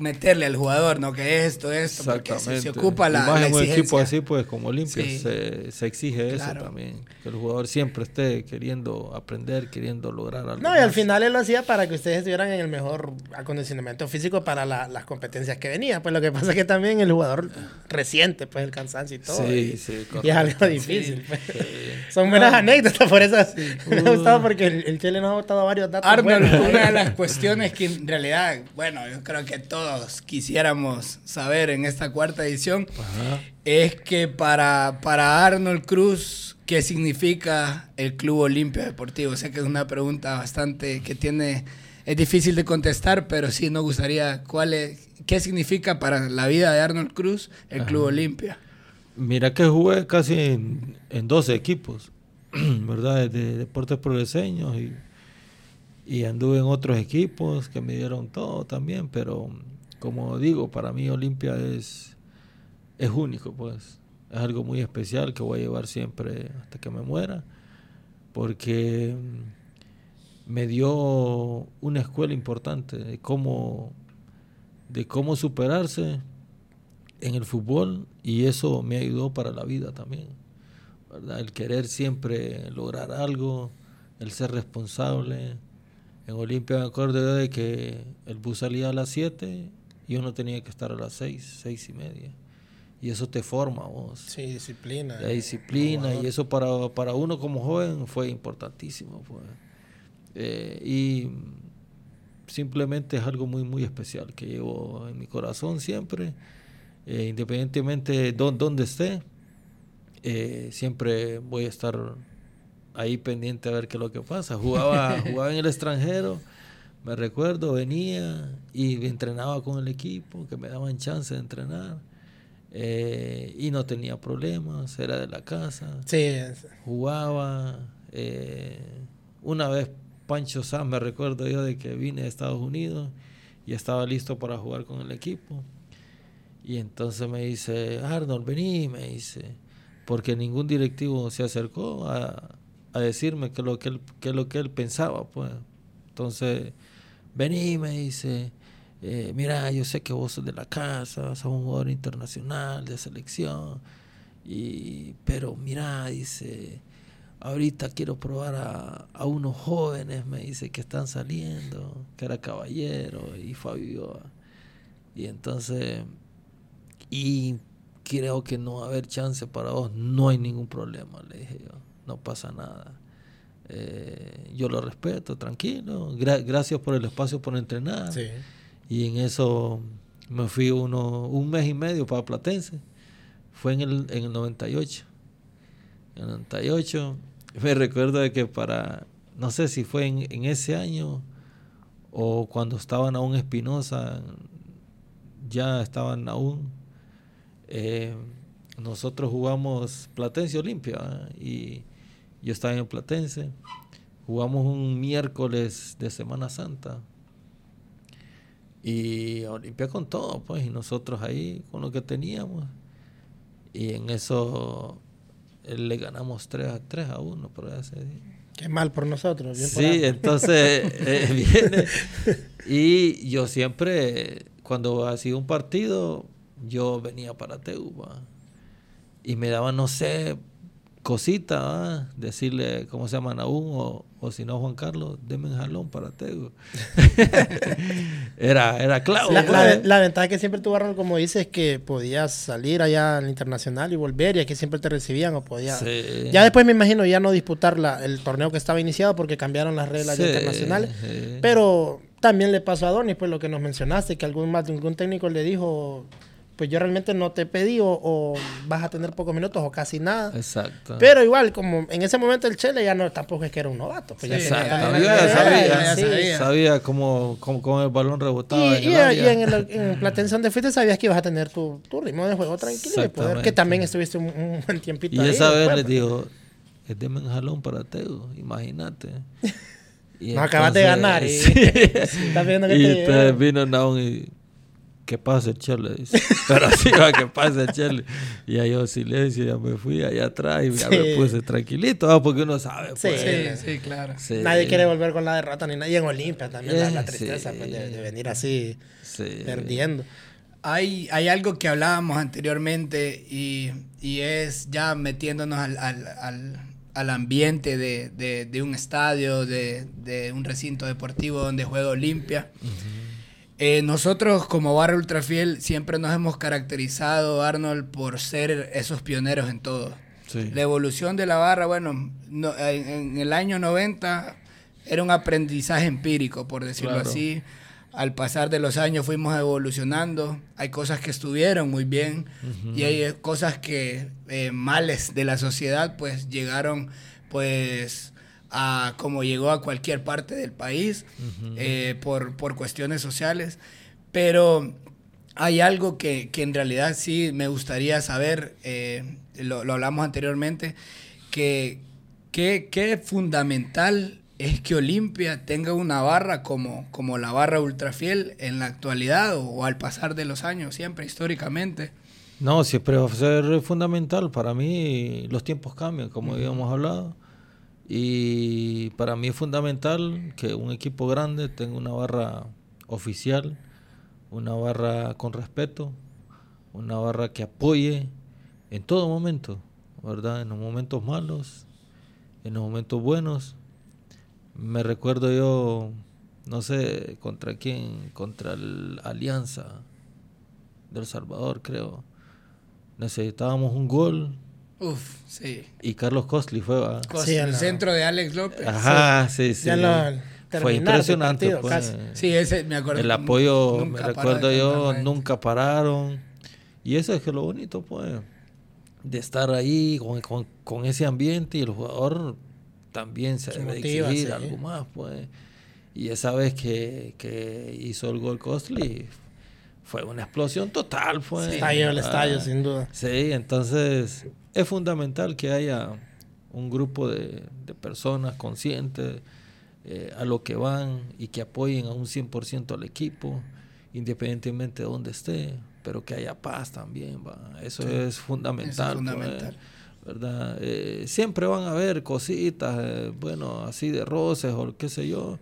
meterle al jugador, ¿no? Que esto, esto, porque se, se ocupa la, más la en un equipo así, pues como Olimpia, se, se, exige eso también. Que el jugador siempre esté queriendo aprender, queriendo lograr algo. No, y al final él lo hacía para que ustedes estuvieran en el mejor acondicionamiento físico para las competencias que venían. Pues lo que pasa es que también el jugador resiente, pues el cansancio y todo. Sí, y, sí, y es algo difícil. Pues. Son buenas anécdotas, por eso me ha gustado porque el, el Chile nos ha gustado varios datos. Arnold, una de las cuestiones que en realidad, bueno, yo creo que todos quisiéramos saber en esta cuarta edición es que para, para Arnold Cruz, ¿qué significa el Club Olimpia Deportivo? Sé que es una pregunta bastante que tiene, es difícil de contestar, pero sí nos gustaría, ¿cuál es, ¿qué significa para la vida de Arnold Cruz el Club Olimpia? Mira que jugué casi en, en 12 equipos, ¿verdad? De deportes progreseños y, y anduve en otros equipos que me dieron todo también, pero como digo, para mí Olimpia es, es único, pues. Es algo muy especial que voy a llevar siempre hasta que me muera, porque me dio una escuela importante de cómo, de cómo superarse en el fútbol y eso me ayudó para la vida también. ¿verdad? El querer siempre lograr algo, el ser responsable. En Olimpia me acuerdo de que el bus salía a las 7 y uno tenía que estar a las seis, seis y media. Y eso te forma vos. Sí, disciplina. La disciplina y eso para, para uno como joven fue importantísimo. Pues. Eh, y simplemente es algo muy, muy especial que llevo en mi corazón siempre, eh, independientemente de dónde esté, eh, siempre voy a estar ahí pendiente a ver qué es lo que pasa. Jugaba, jugaba en el extranjero me recuerdo, venía y entrenaba con el equipo, que me daban chance de entrenar. Eh, y no tenía problemas, era de la casa. Sí. Jugaba. Eh, una vez Pancho Sam, me recuerdo yo de que vine de Estados Unidos y estaba listo para jugar con el equipo. Y entonces me dice, Arnold, vení, me dice, porque ningún directivo se acercó a, a decirme qué lo que él, qué lo que él pensaba, pues. Entonces vení, me dice, eh, mira, yo sé que vos sos de la casa, sos un jugador internacional de selección, y, pero mira, dice, ahorita quiero probar a, a, unos jóvenes, me dice, que están saliendo, que era Caballero y Fabio. Y entonces, y creo que no va a haber chance para vos, no hay ningún problema, le dije yo, no pasa nada. Eh, yo lo respeto, tranquilo, gracias por el espacio por entrenar. Y en eso me fui uno, un mes y medio para Platense, fue en el, en el 98. En el 98 me recuerdo de que para, no sé si fue en, ese año o cuando estaban aún Espinosa, ya estaban aún, eh, nosotros jugamos Platense Olimpia y yo estaba en Platense, jugamos un miércoles de Semana Santa y Olimpia con todo, pues, y nosotros ahí con lo que teníamos. Y en eso le ganamos 3 a 3 a 1 por ese día. Qué mal por nosotros. sí, entonces eh, viene. Y yo siempre, cuando hacía un partido, yo venía para Teuba. Y me daba, no sé, cosita, decirle cómo se llaman aún, o, o si no, Juan Carlos, deme un jalón para Tego. era, era claro. La, pues. la, ventaja que siempre tuvo Arnold, como dices, es que podías salir allá al internacional y volver, y aquí siempre te recibían, o podías. Ya después me imagino ya no disputar la, el torneo que estaba iniciado porque cambiaron las reglas internacionales. Pero también le pasó a Donis, pues lo que nos mencionaste, que algún, algún técnico le dijo pues yo realmente no te pedí o, vas a tener pocos minutos o casi nada. Exacto. Pero igual, como en ese momento el Chele ya no tampoco es que era un novato. Pues ya sabía, sabía, cómo, cómo, el balón rebotaba. Y, en, y en, el, en Platense donde fuiste sabías que ibas a tener tu, tu ritmo de juego tranquilo y poder, que también estuviste un, buen tiempito y esa vez les digo, es de jalón para Teo, imagínate. Y no acabas de ganar y, sí. que y te, vino Naun y ¿qué pasa, Chele? Dice. Pero así va, ¿qué pasa, Chele? Y ahí yo silencio, ya me fui allá atrás y ya me puse tranquilito, porque uno sabe. Pues. Sí, sí, claro. Nadie quiere volver con la derrota ni nadie en Olimpia también, la, tristeza pues, de, venir así perdiendo. Hay, hay algo que hablábamos anteriormente y, y es ya metiéndonos al, al, al, al ambiente de, de, de, un estadio, de, de, un recinto deportivo donde juega Olimpia. Eh, nosotros como Barra Ultrafiel siempre nos hemos caracterizado, Arnold, por ser esos pioneros en todo. La evolución de la barra, bueno, en, el año 90 era un aprendizaje empírico, por decirlo así. Al pasar de los años fuimos evolucionando. Hay cosas que estuvieron muy bien y hay cosas que eh, males de la sociedad pues llegaron pues a como llegó a cualquier parte del país eh, por, por, cuestiones sociales. Pero hay algo que, que, en realidad sí me gustaría saber, eh, lo, lo, hablamos anteriormente, que qué fundamental es que Olimpia tenga una barra como, como la barra ultrafiel en la actualidad o, al pasar de los años, siempre históricamente. No, siempre va a ser fundamental. Para mí los tiempos cambian, como habíamos hablado. Y para mí es fundamental que un equipo grande tenga una barra oficial, una barra con respeto, una barra que apoye en todo momento, ¿verdad? En los momentos malos, en los momentos buenos. Me recuerdo yo, no sé contra quién, contra la Alianza del Salvador, creo. Necesitábamos un gol Uf, sí. Y Carlos Costly fue a... sí, el centro de Alex López. Ajá, sí, sí. fue impresionante. Pues. Sí, ese me acuerdo. El apoyo, me recuerdo yo, nunca pararon. Y eso es que lo bonito, pues, de estar ahí con, con, ese ambiente y el jugador también se, debe exigir algo más, pues. Y esa vez que, que hizo el gol Costly, fue una explosión total, fue. Pues. Estalló el estadio, sin duda. Sí, entonces es fundamental que haya un grupo de, personas conscientes eh, a lo que van y que apoyen a un 100% al equipo, independientemente de donde esté, pero que haya paz también. ¿va? Eso es fundamental. Pues, fundamental. ¿verdad? Eh, siempre van a haber cositas, eh, bueno, así de roces o qué sé yo.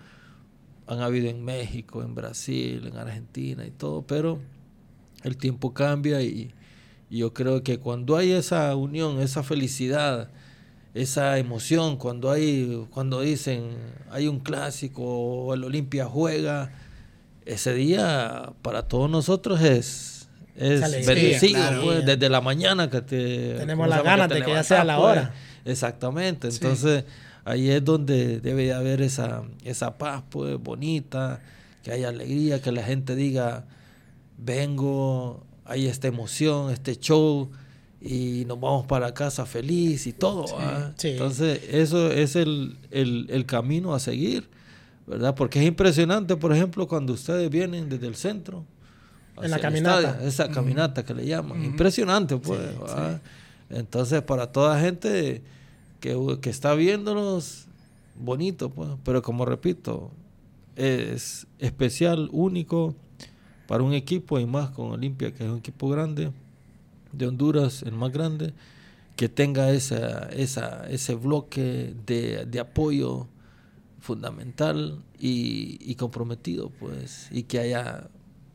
Han habido en México, en Brasil, en Argentina y todo, pero el tiempo cambia y, yo creo que cuando hay esa unión, esa felicidad, esa emoción, cuando hay, cuando dicen hay un clásico o el Olimpia juega, ese día para todos nosotros es, es bendecido, pues, desde la mañana que te... Tenemos las ganas de que ya sea la hora. Pues, exactamente, entonces ahí es donde debe haber esa, esa paz pues bonita, que haya alegría, que la gente diga, vengo, hay esta emoción, este show, y nos vamos para casa feliz y todo. Entonces, eso es el, el, camino a seguir, ¿verdad? Porque es impresionante, por ejemplo, cuando ustedes vienen desde el centro. En la caminata. esa caminata que le llaman. Impresionante, pues. Entonces, para toda gente que, está viéndonos, bonito, pues. Pero como repito, es especial, único para un equipo y más con Olimpia, que es un equipo grande, de Honduras, el más grande, que tenga esa, esa, ese bloque de, de apoyo fundamental y, y, comprometido, pues, y que haya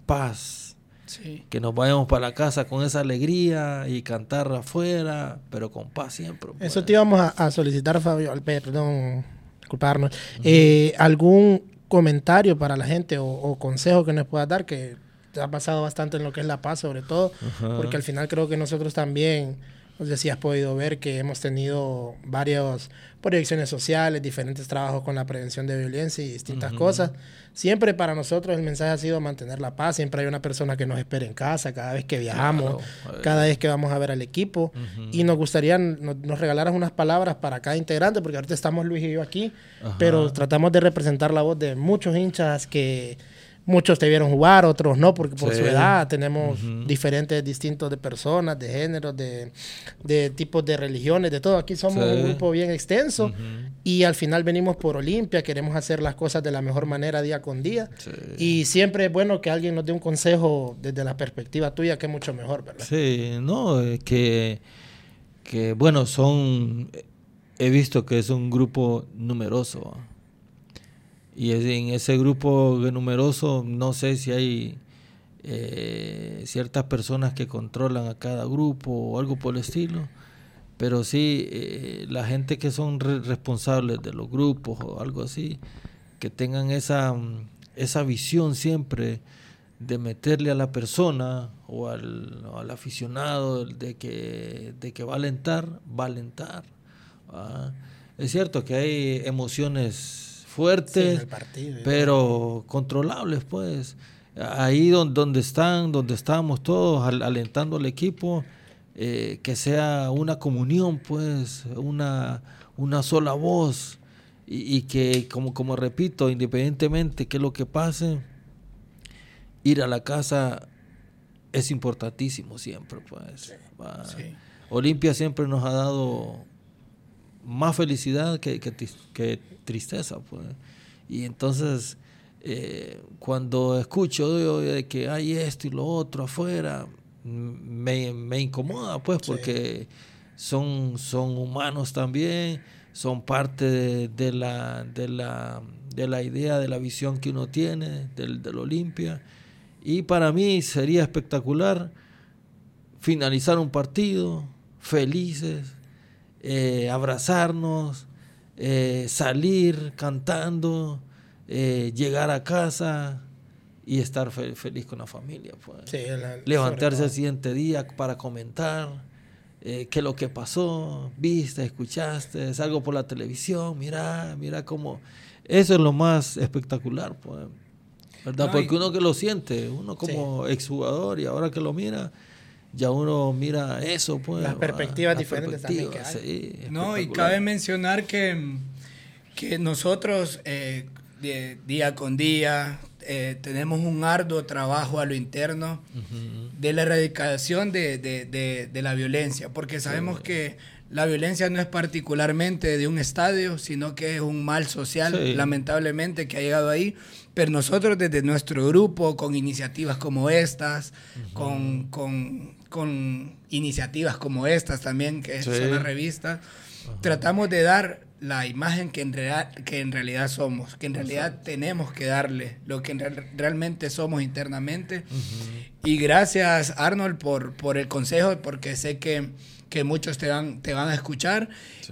paz que nos vayamos para la casa con esa alegría y cantar afuera, pero con paz siempre. Eso pues. te íbamos a, solicitar, Fabio, perdón, disculparnos. Eh, ¿Algún comentario para la gente o, consejo que nos puedas dar que te ha pasado bastante en lo que es la paz, sobre todo, porque al final creo que nosotros también no sé si has podido ver que hemos tenido varias proyecciones sociales, diferentes trabajos con la prevención de violencia y distintas cosas. Siempre para nosotros el mensaje ha sido mantener la paz. Siempre hay una persona que nos espera en casa cada vez que viajamos, cada vez que vamos a ver al equipo. Y nos gustaría, nos, regalaras unas palabras para cada integrante, porque ahorita estamos Luis y yo aquí, pero tratamos de representar la voz de muchos hinchas que Muchos te vieron jugar, otros no, porque por su edad tenemos diferentes, distintos de personas, de géneros, de, de, tipos de religiones, de todo. Aquí somos un grupo bien extenso y al final venimos por Olimpia, queremos hacer las cosas de la mejor manera día con día. Y siempre es bueno que alguien nos dé un consejo desde la perspectiva tuya, que es mucho mejor, ¿verdad? Sí, no, que, que bueno, son, he visto que es un grupo numeroso. Y en ese grupo numeroso no sé si hay eh, ciertas personas que controlan a cada grupo o algo por el estilo, pero sí eh, la gente que son responsables de los grupos o algo así, que tengan esa, esa visión siempre de meterle a la persona o al, aficionado de que, de que va a alentar, va a alentar. Es cierto que hay emociones fuertes, pero controlables, pues. Ahí donde, están, donde estamos todos, alentando al equipo, eh, que sea una comunión, pues, una, una sola voz. Y, que, como, como repito, independientemente que lo que pase, ir a la casa es importantísimo siempre, pues. Olimpia siempre nos ha dado más felicidad que, que, tristeza. Pues. Y entonces, eh, cuando escucho de que hay esto y lo otro afuera, me, me incomoda, pues, porque son, son humanos también, son parte de, la, de, la, de la idea, de la visión que uno tiene del, del Olimpia. Y para mí sería espectacular finalizar un partido felices, eh, abrazarnos, eh, salir cantando, eh, llegar a casa y estar feliz con la familia. Pues. Levantarse el siguiente día para comentar qué es lo que pasó, viste, escuchaste, algo por la televisión, mira, mira cómo... Eso es lo más espectacular, pues. ¿Verdad? Porque uno que lo siente, uno como exjugador y ahora que lo mira, ya uno mira eso, pues. Las perspectivas diferentes también no, y cabe mencionar que, que nosotros eh, día con día eh, tenemos un arduo trabajo a lo interno de la erradicación de, de, de, la violencia, porque sabemos que la violencia no es particularmente de un estadio, sino que es un mal social, lamentablemente, que ha llegado ahí. Pero nosotros desde nuestro grupo, con iniciativas como estas, con, con, con, iniciativas como estas también, que es una revista, tratamos de dar la imagen que en, real, que en realidad somos, que en realidad tenemos que darle lo que realmente somos internamente. Y gracias Arnold por, por el consejo, porque sé que, que muchos te van, te van a escuchar.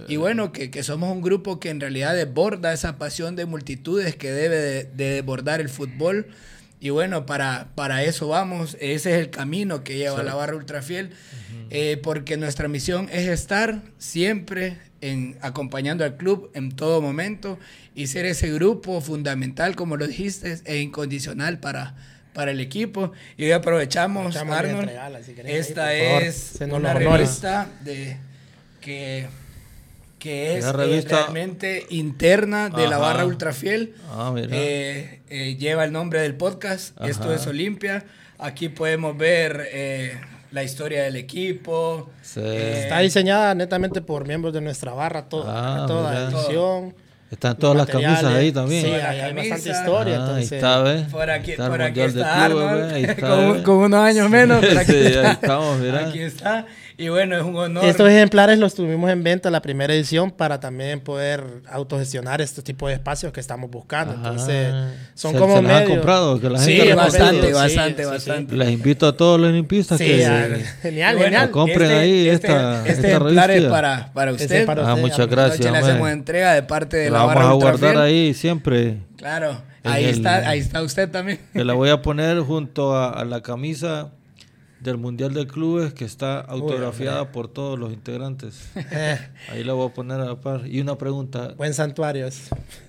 Y bueno, que, que, somos un grupo que en realidad desborda esa pasión de multitudes que debe de, de desbordar el fútbol. Y bueno, para, para eso vamos, ese es el camino que lleva la barra ultrafiel, eh, porque nuestra misión es estar siempre en, acompañando al club en todo momento y ser ese grupo fundamental, como lo dijiste, e incondicional para, para el equipo. Y hoy aprovechamos, Arnold, esta es una revista de, que que es eh, realmente interna de la barra ultrafiel. Ah, eh, eh, lleva el nombre del podcast. Esto es Olimpia. Aquí podemos ver la historia del equipo. Está diseñada netamente por miembros de nuestra barra, ah, toda edición. Están todas las camisas ahí también. Sí, hay, bastante historia. Ah, entonces. está, ¿ves? Por aquí está, por aquí está Arnold, con, con, unos años menos. sí, ahí estamos, mira. Aquí está. Y bueno, es un honor. Estos ejemplares los tuvimos en venta la primera edición para también poder autogestionar este tipo de espacios que estamos buscando. Entonces, son como se han comprado? Que la gente sí, bastante, bastante, bastante. Les invito a todos los olimpistas que genial, genial. compren este, ahí este, esta, este ejemplar es para, para usted. ah, muchas gracias. le hacemos entrega de parte de la, la vamos a guardar ahí siempre. Claro, ahí está, ahí está usted también. Que la voy a poner junto a la camisa del Mundial de Clubes que está autografiada por todos los integrantes. Eh. Ahí la voy a poner a la par. Y una pregunta. Buen santuario.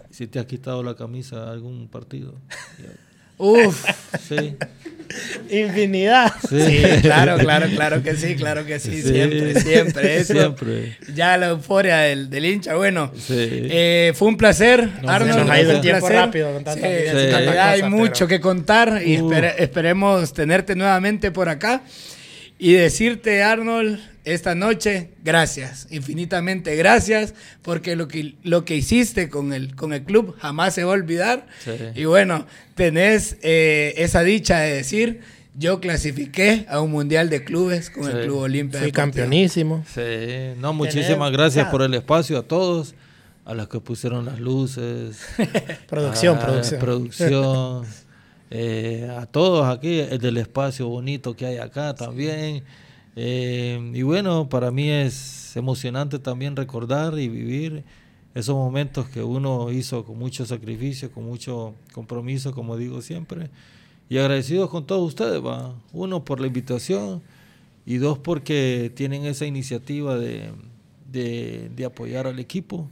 Si te has quitado la camisa algún partido. Uf. Sí. Infinidad. Sí. claro, claro, claro que sí, claro que sí, siempre, siempre. siempre. Ya la euforia del, del hincha, bueno. Eh, fue un placer, Arnold. nos ha ido el tiempo rápido con tanta, Hay mucho que contar y esperemos tenerte nuevamente por acá y decirte, Arnold, esta noche, gracias, infinitamente gracias, porque lo que, lo que hiciste con el, con el club jamás se va a olvidar. Y bueno, tenés eh, esa dicha de decir, yo clasifiqué a un mundial de clubes con el Club Olimpia. Fui campeonísimo. Sí, no, muchísimas gracias por el espacio a todos, a los que pusieron las luces. producción, producción. Producción. Eh, a todos aquí, el del espacio bonito que hay acá también. Eh, y bueno, para mí es emocionante también recordar y vivir esos momentos que uno hizo con mucho sacrificio, con mucho compromiso, como digo siempre. Y agradecidos con todos ustedes, ¿va? uno por la invitación y dos porque tienen esa iniciativa de, de apoyar al equipo,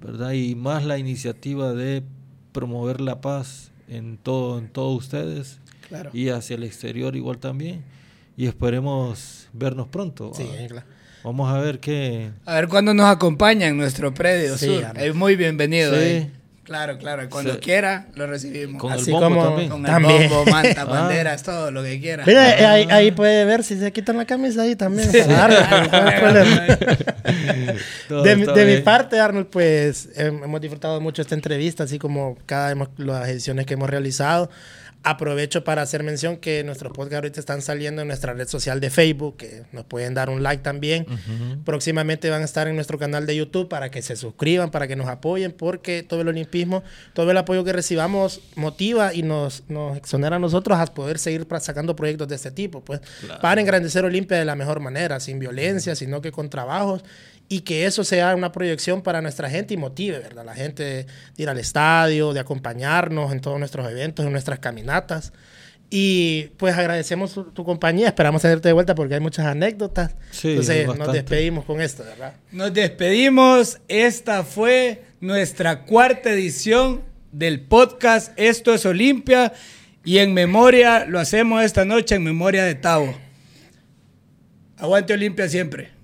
¿verdad? Y más la iniciativa de promover la paz en todo en todos ustedes y hacia el exterior igual también y esperemos vernos pronto. Sí, claro. Vamos a ver qué. A ver cuándo nos acompaña en nuestro predio sur. Es muy bienvenido. Sí. Claro, claro. Cuando quiera, lo recibimos. Con Así el bombo como también. Con el bombo, manta, ah. banderas, todo lo que quiera. Mira, ahí, ahí, puede ver si se quitan la camisa ahí también. de, de mi parte, Arnold, pues hemos disfrutado mucho esta entrevista, así como cada las ediciones que hemos realizado. Aprovecho para hacer mención que nuestros podcasts ahorita están saliendo en nuestra red social de Facebook, que nos pueden dar un like también. Próximamente van a estar en nuestro canal de YouTube para que se suscriban, para que nos apoyen, porque todo el olimpismo, todo el apoyo que recibamos motiva y nos, nos exonera a nosotros a poder seguir sacando proyectos de este tipo, pues, para engrandecer Olimpia de la mejor manera, sin violencia, sino que con trabajos y que eso sea una proyección para nuestra gente y motive, ¿verdad? La gente de ir al estadio, de acompañarnos en todos nuestros eventos, en nuestras caminatas. Y pues agradecemos tu, compañía, esperamos tenerte de vuelta porque hay muchas anécdotas. Entonces nos despedimos con esto, ¿verdad? Nos despedimos, esta fue nuestra cuarta edición del podcast Esto es Olimpia y en memoria, lo hacemos esta noche en memoria de Tavo. Aguante Olimpia siempre.